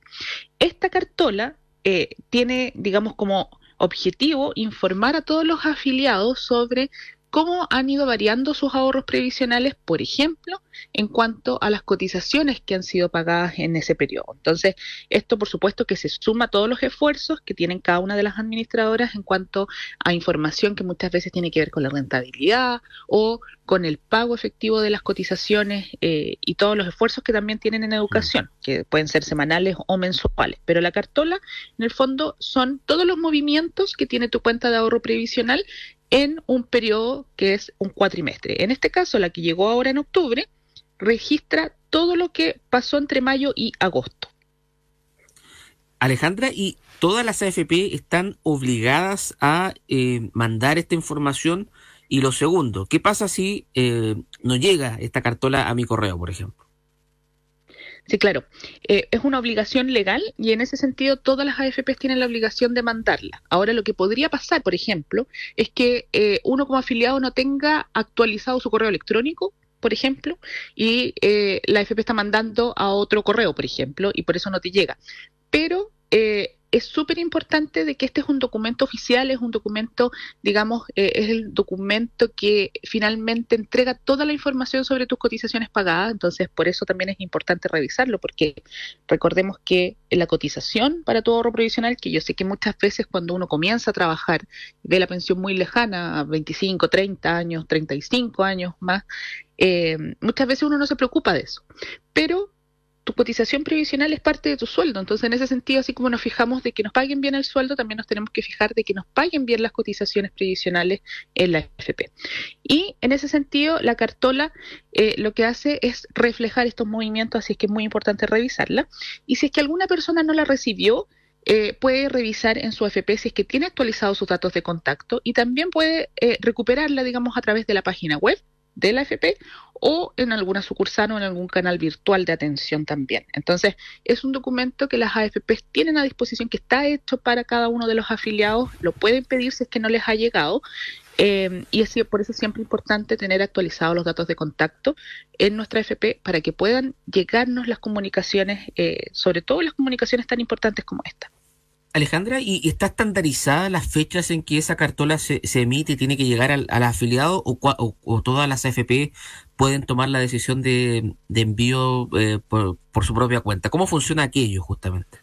esta cartola eh, tiene, digamos, como objetivo informar a todos los afiliados sobre cómo han ido variando sus ahorros previsionales, por ejemplo, en cuanto a las cotizaciones que han sido pagadas en ese periodo. Entonces, esto por supuesto que se suma a todos los esfuerzos que tienen cada una de las administradoras en cuanto a información que muchas veces tiene que ver con la rentabilidad o con el pago efectivo de las cotizaciones eh, y todos los esfuerzos que también tienen en educación, que pueden ser semanales o mensuales. Pero la cartola, en el fondo, son todos los movimientos que tiene tu cuenta de ahorro previsional en un periodo que es un cuatrimestre. En este caso, la que llegó ahora en octubre, registra todo lo que pasó entre mayo y agosto. Alejandra, ¿y todas las AFP están obligadas a eh, mandar esta información? Y lo segundo, ¿qué pasa si eh, no llega esta cartola a mi correo, por ejemplo? Sí, claro. Eh, es una obligación legal y en ese sentido todas las AFPs tienen la obligación de mandarla. Ahora, lo que podría pasar, por ejemplo, es que eh, uno como afiliado no tenga actualizado su correo electrónico, por ejemplo, y eh, la AFP está mandando a otro correo, por ejemplo, y por eso no te llega. Pero es súper importante de que este es un documento oficial, es un documento, digamos, eh, es el documento que finalmente entrega toda la información sobre tus cotizaciones pagadas, entonces por eso también es importante revisarlo, porque recordemos que la cotización para tu ahorro provisional, que yo sé que muchas veces cuando uno comienza a trabajar ve la pensión muy lejana, a 25, 30 años, 35 años más, eh, muchas veces uno no se preocupa de eso, pero tu cotización previsional es parte de tu sueldo. Entonces, en ese sentido, así como nos fijamos de que nos paguen bien el sueldo, también nos tenemos que fijar de que nos paguen bien las cotizaciones previsionales en la FP. Y en ese sentido, la cartola eh, lo que hace es reflejar estos movimientos, así es que es muy importante revisarla. Y si es que alguna persona no la recibió, eh, puede revisar en su FP si es que tiene actualizados sus datos de contacto y también puede eh, recuperarla, digamos, a través de la página web de la FP o en alguna sucursal o en algún canal virtual de atención también. Entonces, es un documento que las AFPs tienen a disposición, que está hecho para cada uno de los afiliados, lo pueden pedir si es que no les ha llegado Eh, y es por eso es siempre importante tener actualizados los datos de contacto en nuestra FP para que puedan llegarnos las comunicaciones, eh, sobre todo las comunicaciones tan importantes como esta. Alejandra, ¿y, está estandarizada las fechas en que esa cartola se, emite y tiene que llegar al, afiliado o, todas las AFP pueden tomar la decisión de, envío eh, por, su propia cuenta? ¿Cómo funciona aquello justamente?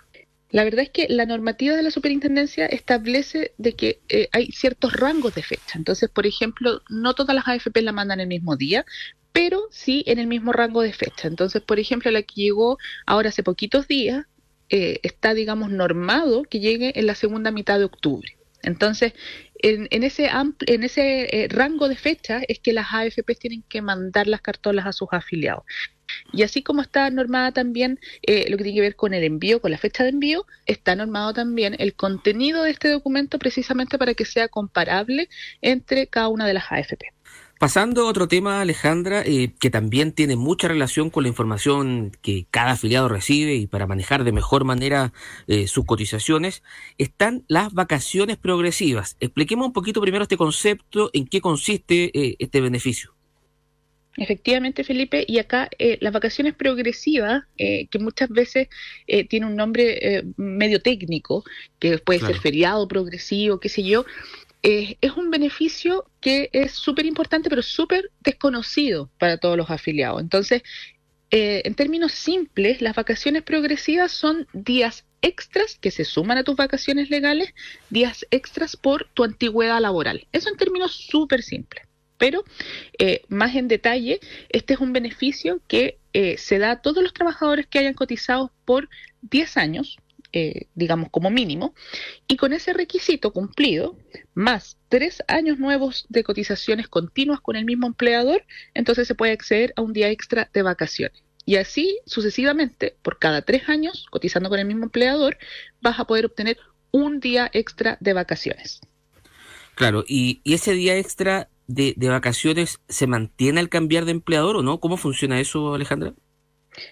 La verdad es que la normativa de la superintendencia establece de que eh, hay ciertos rangos de fecha. Entonces, por ejemplo, no todas las AFP la mandan el mismo día, pero sí en el mismo rango de fecha. Entonces, por ejemplo, la que llegó ahora hace poquitos días, eh, está, digamos, normado que llegue en la segunda mitad de octubre. Entonces, en, ese, en ese eh, rango de fecha es que las AFP tienen que mandar las cartolas a sus afiliados. Y así como está normada también eh, lo que tiene que ver con el envío, con la fecha de envío, está normado también el contenido de este documento precisamente para que sea comparable entre cada una de las AFP. Pasando a otro tema, Alejandra, eh, que también tiene mucha relación con la información que cada afiliado recibe y para manejar de mejor manera eh, sus cotizaciones, están las vacaciones progresivas. Expliquemos un poquito primero este concepto, en qué consiste eh, este beneficio. Efectivamente, Felipe, y acá las vacaciones progresivas, que muchas veces tiene un nombre medio técnico, que puede ser feriado progresivo, qué sé yo, eh, es un beneficio que es súper importante, pero súper desconocido para todos los afiliados. Entonces, eh, en términos simples, las vacaciones progresivas son días extras que se suman a tus vacaciones legales, días extras por tu antigüedad laboral. Eso en términos súper simples. Pero eh, más en detalle, este es un beneficio que se da a todos los trabajadores que hayan cotizado por 10 años eh, digamos, como mínimo, y con ese requisito cumplido, más tres años nuevos de cotizaciones continuas con el mismo empleador, entonces se puede acceder a un día extra de vacaciones. Y así sucesivamente, por cada tres años, cotizando con el mismo empleador, vas a poder obtener un día extra de vacaciones. Claro, y, ese día extra de, de, vacaciones se mantiene al cambiar de empleador o no? ¿Cómo funciona eso, Alejandra?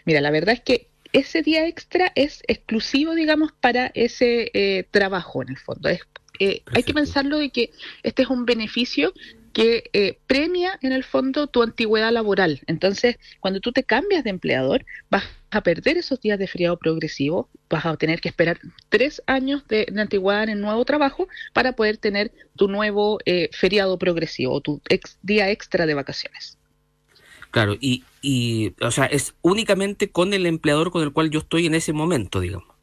Mira, la verdad es que ese día extra es exclusivo, digamos, para ese eh, trabajo en el fondo. Eh, hay que pensarlo de que este es un beneficio que eh, premia en el fondo tu antigüedad laboral. Entonces, cuando tú te cambias de empleador, vas a perder esos días de feriado progresivo, vas a tener que esperar tres años de, antigüedad en el nuevo trabajo para poder tener tu nuevo feriado progresivo, tu día extra de vacaciones. Claro, y, y, o sea, es únicamente con el empleador con el cual yo estoy en ese momento, digamos.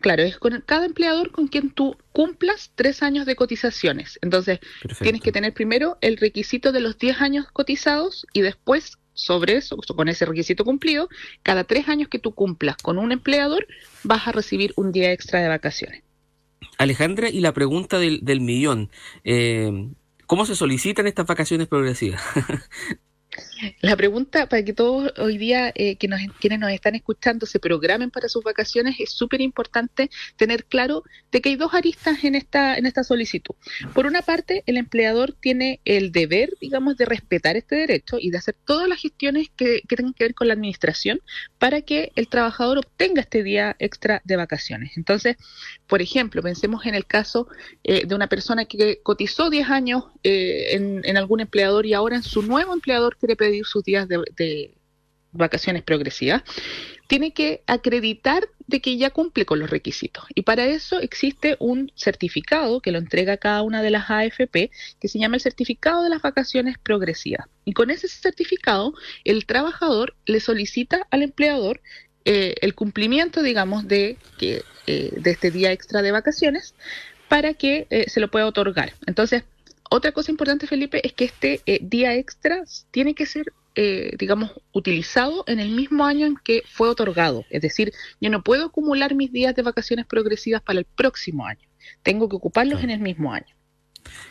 Claro, es con cada empleador con quien tú cumplas tres años de cotizaciones. Entonces, tienes que tener primero el requisito de los diez años cotizados y después, sobre eso, con ese requisito cumplido, cada tres años que tú cumplas con un empleador, vas a recibir un día extra de vacaciones. Alejandra, y la pregunta del, del millón. Eh, ¿Cómo se solicitan estas vacaciones progresivas? La pregunta para que todos hoy día eh, que nos, quienes nos están escuchando se programen para sus vacaciones es súper importante tener claro de que hay dos aristas en esta en esta solicitud. Por una parte, el empleador tiene el deber, digamos, de respetar este derecho y de hacer todas las gestiones que, que tengan que ver con la administración para que el trabajador obtenga este día extra de vacaciones. Entonces, por ejemplo, pensemos en el caso eh, de una persona que cotizó 10 años eh, en, en algún empleador y ahora en su nuevo empleador quiere pedir sus días de, vacaciones progresivas, tiene que acreditar de que ya cumple con los requisitos. Y para eso existe un certificado que lo entrega cada una de las AFP, que se llama el certificado de las vacaciones progresivas. Y con ese certificado, el trabajador le solicita al empleador eh, el cumplimiento, digamos, de, que, eh, de este día extra de vacaciones para que eh, se lo pueda otorgar. Entonces, otra cosa importante, Felipe, es que este eh, día extra tiene que ser, eh, digamos, utilizado en el mismo año en que fue otorgado. Es decir, yo no puedo acumular mis días de vacaciones progresivas para el próximo año. Tengo que ocuparlos en el mismo año.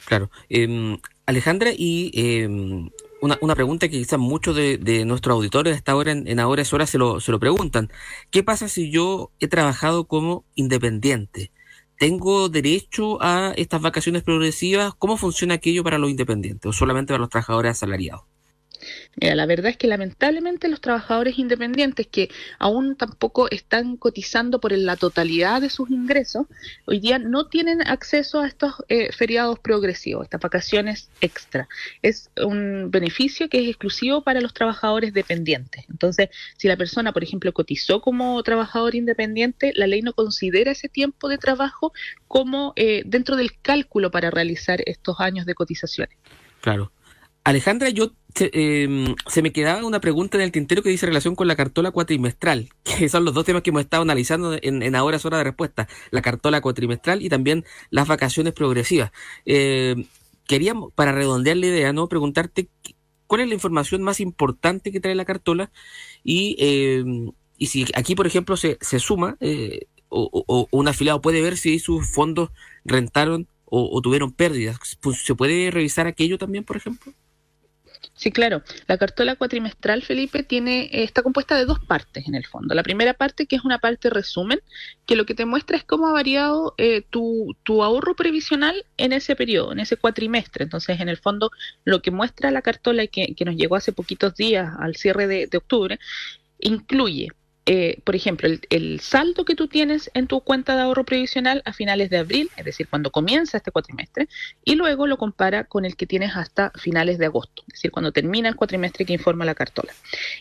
Claro. Em, Alejandra, y em, una, pregunta que quizás muchos de, nuestros auditores hasta ahora en, en ahora es hora se lo, se lo preguntan. ¿Qué pasa si yo he trabajado como independiente? ¿Tengo derecho a estas vacaciones progresivas? ¿Cómo funciona aquello para los independientes o solamente para los trabajadores asalariados? Mira, la verdad es que lamentablemente los trabajadores independientes que aún tampoco están cotizando por la totalidad de sus ingresos, hoy día no tienen acceso a estos eh, feriados progresivos, estas vacaciones extra. Es un beneficio que es exclusivo para los trabajadores dependientes. Entonces, si la persona, por ejemplo, cotizó como trabajador independiente, la ley no considera ese tiempo de trabajo como eh, dentro del cálculo para realizar estos años de cotizaciones. Claro. Alejandra, yo em, se me quedaba una pregunta en el tintero que dice relación con la cartola cuatrimestral, que son los dos temas que hemos estado analizando en, en ahora es hora de respuesta, la cartola cuatrimestral y también las vacaciones progresivas. Eh, queríamos, para redondear la idea, ¿no? preguntarte cuál es la información más importante que trae la cartola y, em, y si aquí, por ejemplo, se, se suma eh, o, o, un afiliado puede ver si sus fondos rentaron o, tuvieron pérdidas. ¿Se puede revisar aquello también, por ejemplo? Sí, claro. La cartola cuatrimestral, Felipe, tiene está compuesta de dos partes en el fondo. La primera parte, que es una parte resumen, que lo que te muestra es cómo ha variado eh, tu, tu ahorro previsional en ese periodo, en ese cuatrimestre. Entonces, en el fondo, lo que muestra la cartola que, que nos llegó hace poquitos días al cierre de octubre, incluye eh, por ejemplo, el, saldo que tú tienes en tu cuenta de ahorro previsional a finales de abril, es decir, cuando comienza este cuatrimestre, y luego lo compara con el que tienes hasta finales de agosto, es decir, cuando termina el cuatrimestre que informa la cartola.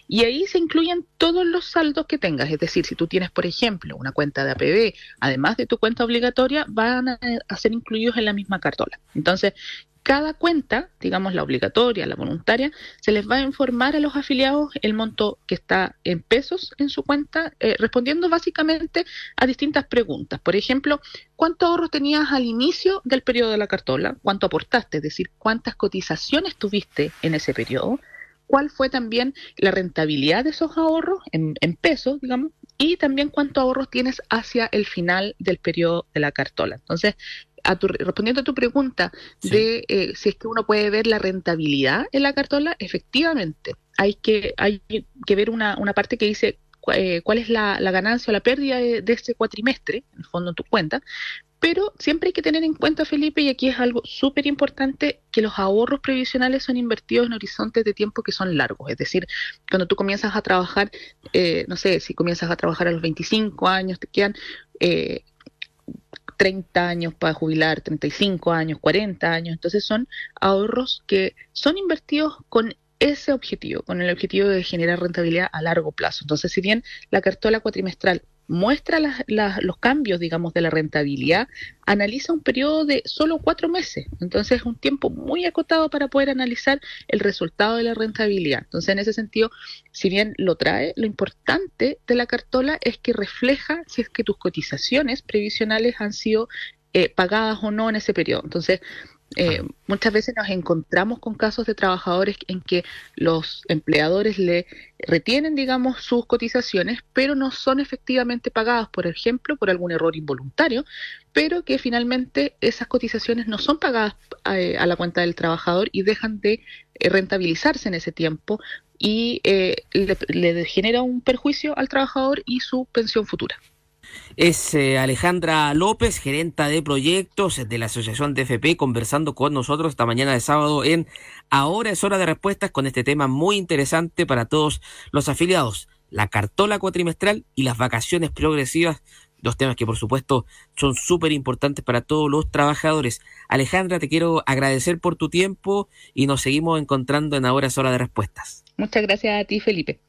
Y ahí se incluyen todos los saldos que tengas, es decir, si tú tienes, por ejemplo, una cuenta de APB, además de tu cuenta obligatoria, van a ser incluidos en la misma cartola. Entonces, cada cuenta, digamos la obligatoria, la voluntaria, se les va a informar a los afiliados el monto que está en pesos en su cuenta, eh, respondiendo básicamente a distintas preguntas. Por ejemplo, ¿cuánto ahorro tenías al inicio del periodo de la cartola? ¿Cuánto aportaste? Es decir, ¿cuántas cotizaciones tuviste en ese periodo? ¿Cuál fue también la rentabilidad de esos ahorros en, en pesos, digamos? Y también cuánto ahorros tienes hacia el final del periodo de la cartola. Entonces, a tu, respondiendo a tu pregunta sí. de eh, si es que uno puede ver la rentabilidad en la cartola, efectivamente, hay que, hay que ver una, una parte que dice eh, cuál es la, la, ganancia o la pérdida de, de este cuatrimestre, en el fondo en tu cuenta, pero siempre hay que tener en cuenta, Felipe, y aquí es algo súper importante, que los ahorros previsionales son invertidos en horizontes de tiempo que son largos. Es decir, cuando tú comienzas a trabajar, eh, no sé, si comienzas a trabajar a los 25 años, te quedan eh, 30 años para jubilar, 35 años, 40 años. Entonces son ahorros que son invertidos con ese objetivo, con el objetivo de generar rentabilidad a largo plazo. Entonces, si bien la cartola cuatrimestral muestra las, las, los cambios, digamos, de la rentabilidad, analiza un periodo de solo cuatro meses. Entonces es un tiempo muy acotado para poder analizar el resultado de la rentabilidad. Entonces, en ese sentido, si bien lo trae, lo importante de la cartola es que refleja si es que tus cotizaciones previsionales han sido eh, pagadas o no en ese periodo. Entonces, eh, muchas veces nos encontramos con casos de trabajadores en que los empleadores le retienen, digamos, sus cotizaciones, pero no son efectivamente pagadas, por ejemplo, por algún error involuntario, pero que finalmente esas cotizaciones no son pagadas eh, a la cuenta del trabajador y dejan de eh, rentabilizarse en ese tiempo y eh, le, le genera un perjuicio al trabajador y su pensión futura. Es eh, Alejandra López, gerenta de proyectos de la Asociación DFP, conversando con nosotros esta mañana de sábado en Ahora es hora de respuestas con este tema muy interesante para todos los afiliados, la cartola cuatrimestral y las vacaciones progresivas, dos temas que por supuesto son súper importantes para todos los trabajadores. Alejandra, te quiero agradecer por tu tiempo y nos seguimos encontrando en Ahora es hora de respuestas. Muchas gracias a ti, Felipe.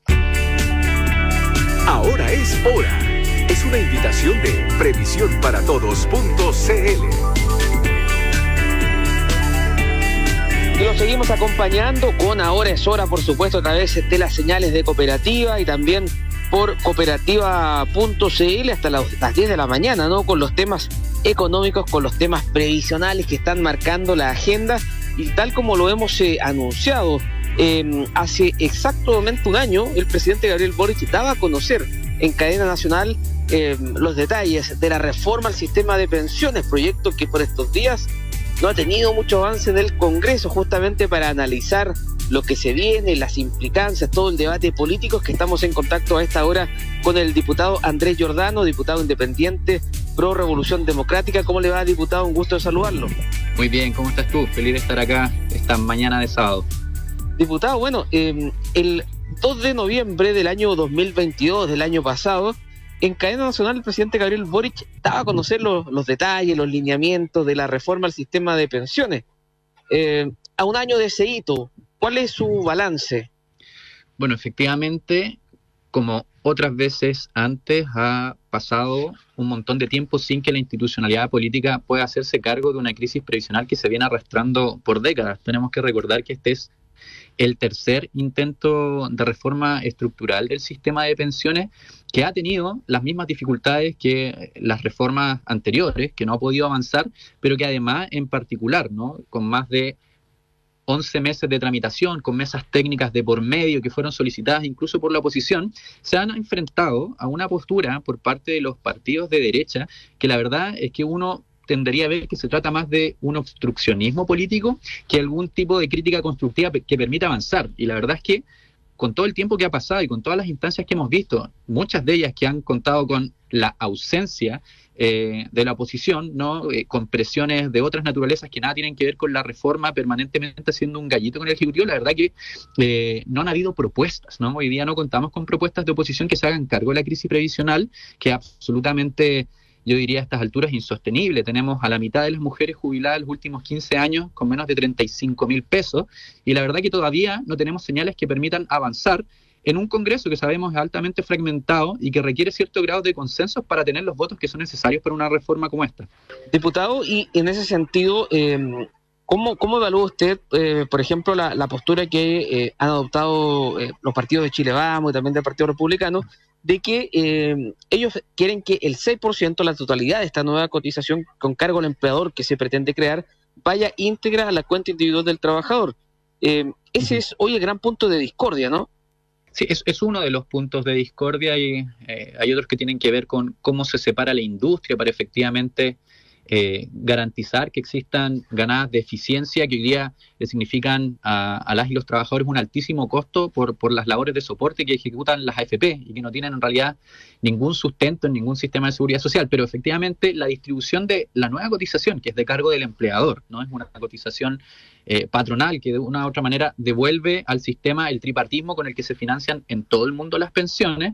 Ahora es hora es una invitación de previsiónparatodos.cl. Y lo seguimos acompañando con Ahora es Hora, por supuesto, a través de las señales de cooperativa y también por cooperativa.cl hasta las 10 de la mañana, ¿no? Con los temas económicos, con los temas previsionales que están marcando la agenda y tal como lo hemos eh, anunciado. Eh, hace exactamente un año, el presidente Gabriel Boric daba a conocer en cadena nacional eh, los detalles de la reforma al sistema de pensiones, proyecto que por estos días no ha tenido mucho avance en el Congreso, justamente para analizar lo que se viene, las implicancias, todo el debate político, que estamos en contacto a esta hora con el diputado Andrés Giordano, diputado independiente pro Revolución Democrática. ¿Cómo le va, diputado? Un gusto de saludarlo. Muy bien, ¿cómo estás tú? Feliz de estar acá esta mañana de sábado. Diputado, bueno, eh, el 2 de noviembre del año 2022, del año pasado, en cadena nacional el presidente Gabriel Boric daba a conocer los, detalles, los lineamientos de la reforma al sistema de pensiones. Eh, a un año de ese hito, ¿cuál es su balance? Bueno, efectivamente, como otras veces antes, ha pasado un montón de tiempo sin que la institucionalidad política pueda hacerse cargo de una crisis previsional que se viene arrastrando por décadas. Tenemos que recordar que este es el tercer intento de reforma estructural del sistema de pensiones que ha tenido las mismas dificultades que las reformas anteriores, que no ha podido avanzar, pero que además en particular, ¿no? con más de 11 meses de tramitación, con mesas técnicas de por medio que fueron solicitadas incluso por la oposición, se han enfrentado a una postura por parte de los partidos de derecha que la verdad es que uno tendería a ver que se trata más de un obstruccionismo político que algún tipo de crítica constructiva que permita avanzar. Y la verdad es que con todo el tiempo que ha pasado y con todas las instancias que hemos visto, muchas de ellas que han contado con la ausencia eh, de la oposición, ¿no? Eh, con presiones de otras naturalezas que nada tienen que ver con la reforma, permanentemente haciendo un gallito con el Ejecutivo, la verdad que eh, no han habido propuestas. ¿no? Hoy día no contamos con propuestas de oposición que se hagan cargo de la crisis previsional, que absolutamente yo diría a estas alturas insostenible. Tenemos a la mitad de las mujeres jubiladas los últimos 15 años con menos de 35 mil pesos y la verdad que todavía no tenemos señales que permitan avanzar en un Congreso que sabemos es altamente fragmentado y que requiere cierto grado de consenso para tener los votos que son necesarios para una reforma como esta. Diputado, y en ese sentido, eh, ¿cómo, ¿cómo, evalúa usted, eh, por ejemplo, la, postura que eh, han adoptado eh, los partidos de Chile Vamos y también del Partido Republicano de que eh, ellos quieren que el 6%, la totalidad de esta nueva cotización con cargo al empleador que se pretende crear, vaya íntegra a la cuenta individual del trabajador. Eh, ese es hoy el gran punto de discordia, ¿no? Sí, es, es uno de los puntos de discordia y eh, hay otros que tienen que ver con cómo se separa la industria para efectivamente eh, garantizar que existan ganadas de eficiencia que hoy día le significan a, las y los trabajadores un altísimo costo por, por las labores de soporte que ejecutan las AFP y que no tienen en realidad ningún sustento en ningún sistema de seguridad social. Pero efectivamente la distribución de la nueva cotización, que es de cargo del empleador, no es una cotización eh, patronal que de una u otra manera devuelve al sistema el tripartismo con el que se financian en todo el mundo las pensiones,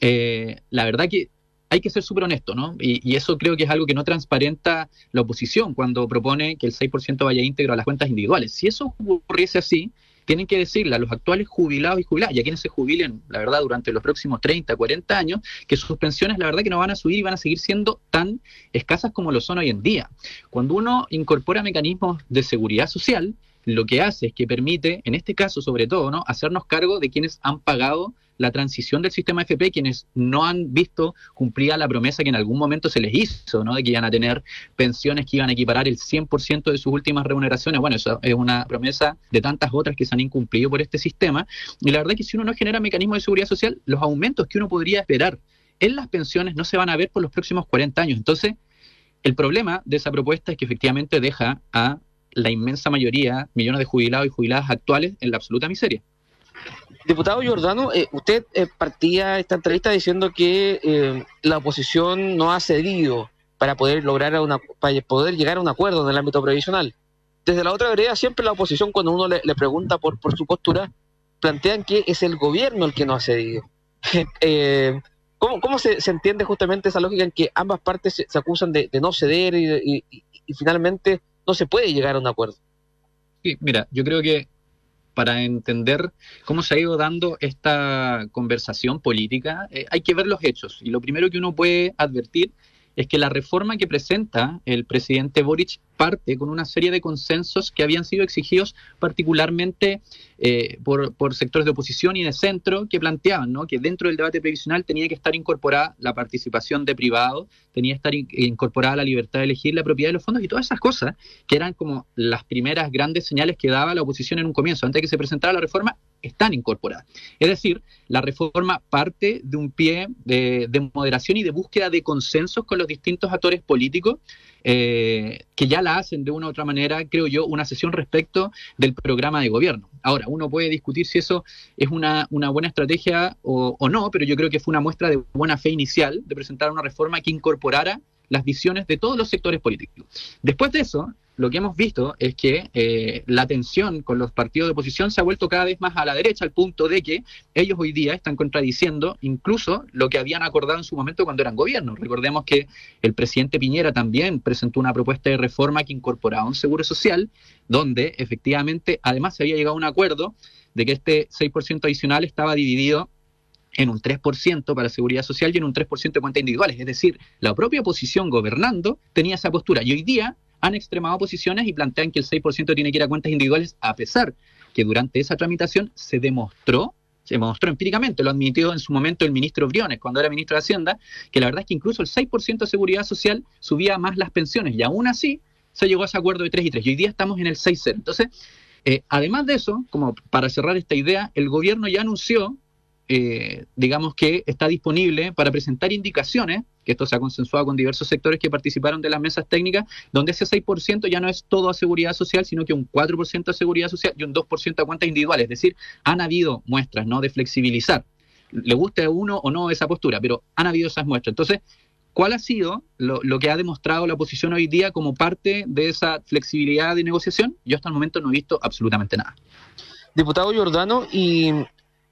eh, la verdad que hay que ser súper honesto, ¿no? Y, eso creo que es algo que no transparenta la oposición cuando propone que el 6% vaya íntegro a las cuentas individuales. Si eso ocurriese así, tienen que decirle a los actuales jubilados y jubiladas, y a quienes se jubilen, la verdad, durante los próximos 30, 40 años, que sus pensiones, la verdad, que no van a subir y van a seguir siendo tan escasas como lo son hoy en día. Cuando uno incorpora mecanismos de seguridad social, lo que hace es que permite, en este caso sobre todo, ¿no? hacernos cargo de quienes han pagado la transición del sistema FP, quienes no han visto cumplida la promesa que en algún momento se les hizo, ¿no? de que iban a tener pensiones que iban a equiparar el 100% de sus últimas remuneraciones. Bueno, eso es una promesa de tantas otras que se han incumplido por este sistema. Y la verdad es que si uno no genera mecanismos de seguridad social, los aumentos que uno podría esperar en las pensiones no se van a ver por los próximos 40 años. Entonces, el problema de esa propuesta es que efectivamente deja a la inmensa mayoría, millones de jubilados y jubiladas actuales, en la absoluta miseria. Diputado Giordano, eh, usted eh, partía esta entrevista diciendo que eh, la oposición no ha cedido para poder lograr llegar a un acuerdo en el ámbito previsional. Desde la otra vereda, siempre la oposición, cuando uno le, pregunta por, su postura, plantean que es el gobierno el que no ha cedido. ¿Cómo, se, entiende justamente esa lógica en que ambas partes se, acusan de, no ceder y finalmente no se puede llegar a un acuerdo. Sí, mira, yo creo que para entender cómo se ha ido dando esta conversación política, eh, hay que ver los hechos. Y lo primero que uno puede advertir es que la reforma que presenta el presidente Boric parte con una serie de consensos que habían sido exigidos particularmente eh, por, sectores de oposición y de centro que planteaban ¿no? que dentro del debate previsional tenía que estar incorporada la participación de privados, tenía que estar incorporada la libertad de elegir la propiedad de los fondos y todas esas cosas que eran como las primeras grandes señales que daba la oposición en un comienzo, antes de que se presentara la reforma, están incorporadas. Es decir, la reforma parte de un pie de, moderación y de búsqueda de consensos con los distintos actores políticos eh, que ya la hacen de una u otra manera, creo yo, una sesión respecto del programa de gobierno. Ahora, uno puede discutir si eso es una, buena estrategia o, o no, pero yo creo que fue una muestra de buena fe inicial de presentar una reforma que incorporara las visiones de todos los sectores políticos. Después de eso, lo que hemos visto es que eh, la tensión con los partidos de oposición se ha vuelto cada vez más a la derecha, al punto de que ellos hoy día están contradiciendo incluso lo que habían acordado en su momento cuando eran gobierno. Recordemos que el presidente Piñera también presentó una propuesta de reforma que incorporaba un seguro social, donde efectivamente además se había llegado a un acuerdo de que este 6% adicional estaba dividido en un 3% para seguridad social y en un 3% de cuentas individuales. Es decir, la propia oposición gobernando tenía esa postura. Y hoy día han extremado posiciones y plantean que el 6% tiene que ir a cuentas individuales, a pesar que durante esa tramitación se demostró, se demostró empíricamente, lo admitió en su momento el ministro Briones, cuando era ministro de Hacienda, que la verdad es que incluso el 6% de seguridad social subía más las pensiones y aún así se llegó a ese acuerdo de 3 y 3 y hoy día estamos en el 6-0. Entonces, eh, además de eso, como para cerrar esta idea, el gobierno ya anunció eh, digamos que está disponible para presentar indicaciones, que esto se ha consensuado con diversos sectores que participaron de las mesas técnicas, donde ese 6% ya no es todo a seguridad social, sino que un 4% a seguridad social y un 2% a cuentas individuales. Es decir, han habido muestras ¿no? de flexibilizar. Le guste a uno o no esa postura, pero han habido esas muestras. Entonces, ¿cuál ha sido lo, lo, que ha demostrado la oposición hoy día como parte de esa flexibilidad de negociación? Yo hasta el momento no he visto absolutamente nada. Diputado Giordano, y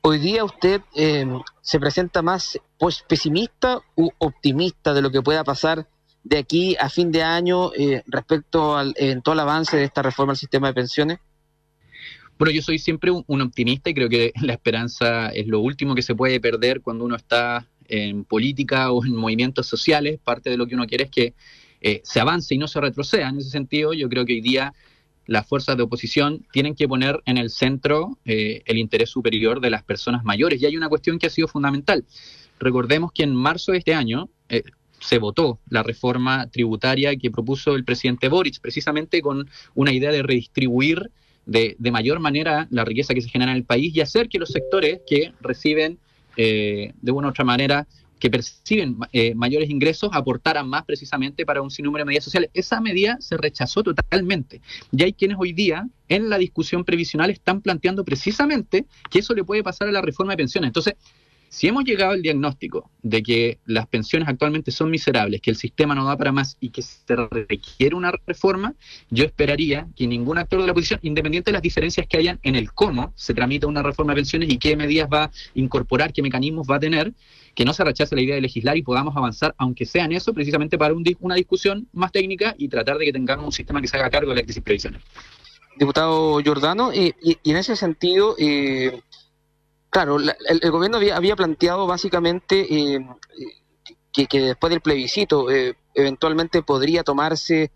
hoy día usted eh, se presenta más pues, pesimista u optimista de lo que pueda pasar de aquí a fin de año eh, respecto al eventual avance de esta reforma al sistema de pensiones? Bueno, yo soy siempre un, optimista y creo que la esperanza es lo último que se puede perder cuando uno está en política o en movimientos sociales. Parte de lo que uno quiere es que eh, se avance y no se retroceda. En ese sentido, yo creo que hoy día las fuerzas de oposición tienen que poner en el centro eh, el interés superior de las personas mayores. Y hay una cuestión que ha sido fundamental. Recordemos que en marzo de este año eh, se votó la reforma tributaria que propuso el presidente Boric, precisamente con una idea de redistribuir de, mayor manera la riqueza que se genera en el país y hacer que los sectores que reciben eh, de una u otra manera que perciben eh, mayores ingresos aportaran más precisamente para un sinnúmero de medidas sociales. Esa medida se rechazó totalmente. Y hay quienes hoy día en la discusión previsional están planteando precisamente que eso le puede pasar a la reforma de pensiones. Entonces, si hemos llegado al diagnóstico de que las pensiones actualmente son miserables, que el sistema no da para más y que se requiere una reforma, yo esperaría que ningún actor de la oposición, independiente de las diferencias que hayan en el cómo se tramita una reforma de pensiones y qué medidas va a incorporar, qué mecanismos va a tener, que no se rechace la idea de legislar y podamos avanzar, aunque sea en eso, precisamente para una discusión más técnica y tratar de que tengamos un sistema que se haga cargo de la crisis previsional. Diputado Giordano, y, en ese sentido, eh, claro, el, gobierno había, planteado básicamente eh, que, después del plebiscito eh, eventualmente podría tomarse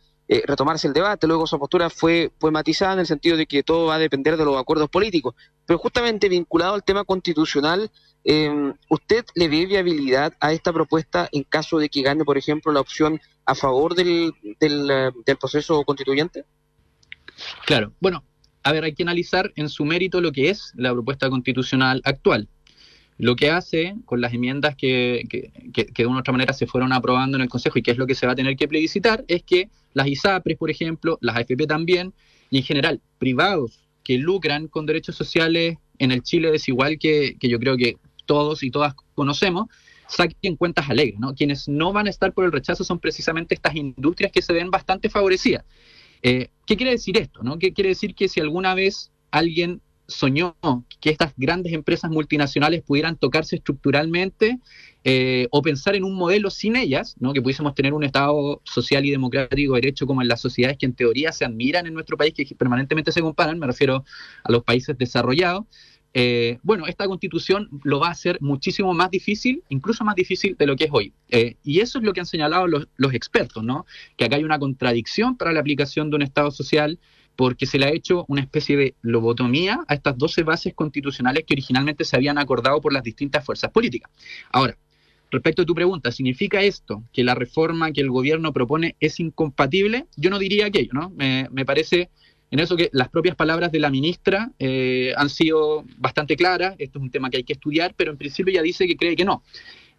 retomarse el debate. Luego su postura fue, fue matizada en el sentido de que todo va a depender de los acuerdos políticos. Pero justamente vinculado al tema constitucional, eh, ¿Usted le ve viabilidad a esta propuesta en caso de que gane, por ejemplo, la opción a favor del, del, eh, del, proceso constituyente? Claro, bueno, a ver, hay que analizar en su mérito lo que es la propuesta constitucional actual. Lo que hace con las enmiendas que, que, que, de una u otra manera se fueron aprobando en el Consejo y que es lo que se va a tener que plebiscitar, es que las ISAPRES, por ejemplo, las AFP también, y en general privados que lucran con derechos sociales en el Chile desigual que, que yo creo que todos y todas conocemos, saquen cuentas alegres, ¿no? Quienes no van a estar por el rechazo son precisamente estas industrias que se ven bastante favorecidas. Eh, ¿Qué quiere decir esto? No? ¿Qué quiere decir que si alguna vez alguien soñó que estas grandes empresas multinacionales pudieran tocarse estructuralmente eh, o pensar en un modelo sin ellas, ¿no? que pudiésemos tener un Estado social y democrático de derecho como en las sociedades que en teoría se admiran en nuestro país, que permanentemente se comparan, me refiero a los países desarrollados, eh, bueno, esta constitución lo va a hacer muchísimo más difícil, incluso más difícil de lo que es hoy. Eh, y eso es lo que han señalado los, expertos, ¿no? Que acá hay una contradicción para la aplicación de un Estado social porque se le ha hecho una especie de lobotomía a estas 12 bases constitucionales que originalmente se habían acordado por las distintas fuerzas políticas. Ahora, respecto a tu pregunta, ¿significa esto que la reforma que el gobierno propone es incompatible? Yo no diría aquello, ¿no? Me, me parece en eso que las propias palabras de la ministra eh, han sido bastante claras, esto es un tema que hay que estudiar, pero en principio ya dice que cree que no.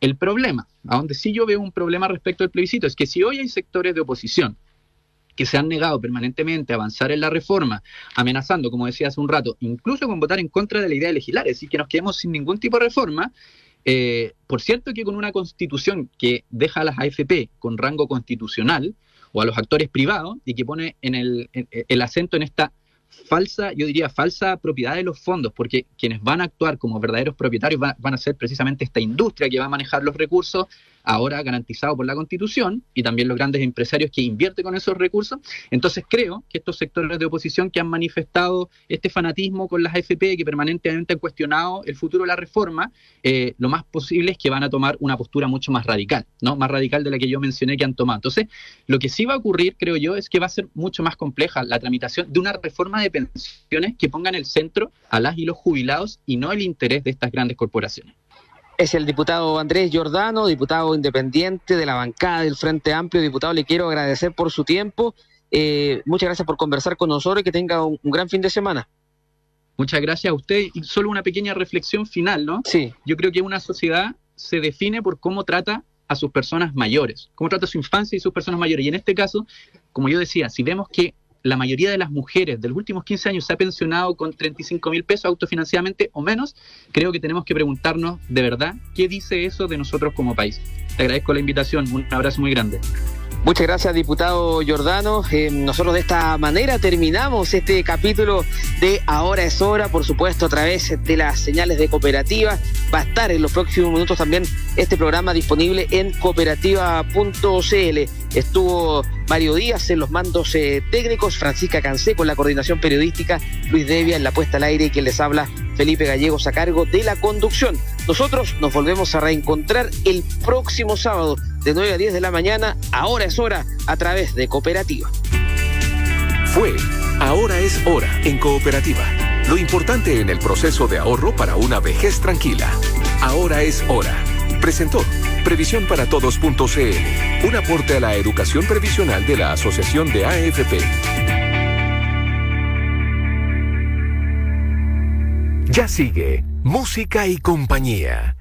El problema, a donde sí yo veo un problema respecto al plebiscito, es que si hoy hay sectores de oposición que se han negado permanentemente a avanzar en la reforma, amenazando, como decía hace un rato, incluso con votar en contra de la idea de legislar, es decir, que nos quedemos sin ningún tipo de reforma, eh, por cierto que con una constitución que deja a las AFP con rango constitucional, o a los actores privados y que pone en el, el acento en esta falsa, yo diría falsa propiedad de los fondos, porque quienes van a actuar como verdaderos propietarios van, a ser precisamente esta industria que va a manejar los recursos ahora garantizado por la Constitución, y también los grandes empresarios que invierten con esos recursos. Entonces creo que estos sectores de oposición que han manifestado este fanatismo con las AFP, que permanentemente han cuestionado el futuro de la reforma, eh, lo más posible es que van a tomar una postura mucho más radical, ¿no? Más radical de la que yo mencioné que han tomado. Entonces, lo que sí va a ocurrir, creo yo, es que va a ser mucho más compleja la tramitación de una reforma de pensiones que ponga en el centro a las y los jubilados y no el interés de estas grandes corporaciones es el diputado Andrés Giordano, diputado independiente de la bancada del Frente Amplio. Diputado, le quiero agradecer por su tiempo. Eh, muchas gracias por conversar con nosotros y que tenga un, gran fin de semana. Muchas gracias a usted. Y solo una pequeña reflexión final, ¿no? Sí. Yo creo que una sociedad se define por cómo trata a sus personas mayores, cómo trata su infancia y sus personas mayores. Y en este caso, como yo decía, si vemos que la mayoría de las mujeres de los últimos 15 años se ha pensionado con 35 mil pesos autofinanciadamente o menos, creo que tenemos que preguntarnos de verdad qué dice eso de nosotros como país. Te agradezco la invitación, un abrazo muy grande. Muchas gracias, diputado Giordano. Eh, nosotros de esta manera terminamos este capítulo de Ahora es hora, por supuesto, a través de las señales de cooperativa. Va a estar en los próximos minutos también este programa disponible en cooperativa.cl. Estuvo Mario Díaz en los mandos eh, técnicos, Francisca Cancé con la coordinación periodística, Luis Devia en la puesta al aire y quien les habla, Felipe Gallegos a cargo de la conducción. Nosotros nos volvemos a reencontrar el próximo sábado de 9 a 10 de la mañana. Ahora es hora a través de Cooperativa. Fue Ahora es hora en Cooperativa. Lo importante en el proceso de ahorro para una vejez tranquila. Ahora es hora. Presentó Previsión para un aporte a la educación previsional de la Asociación de AFP. Ya sigue Música y Compañía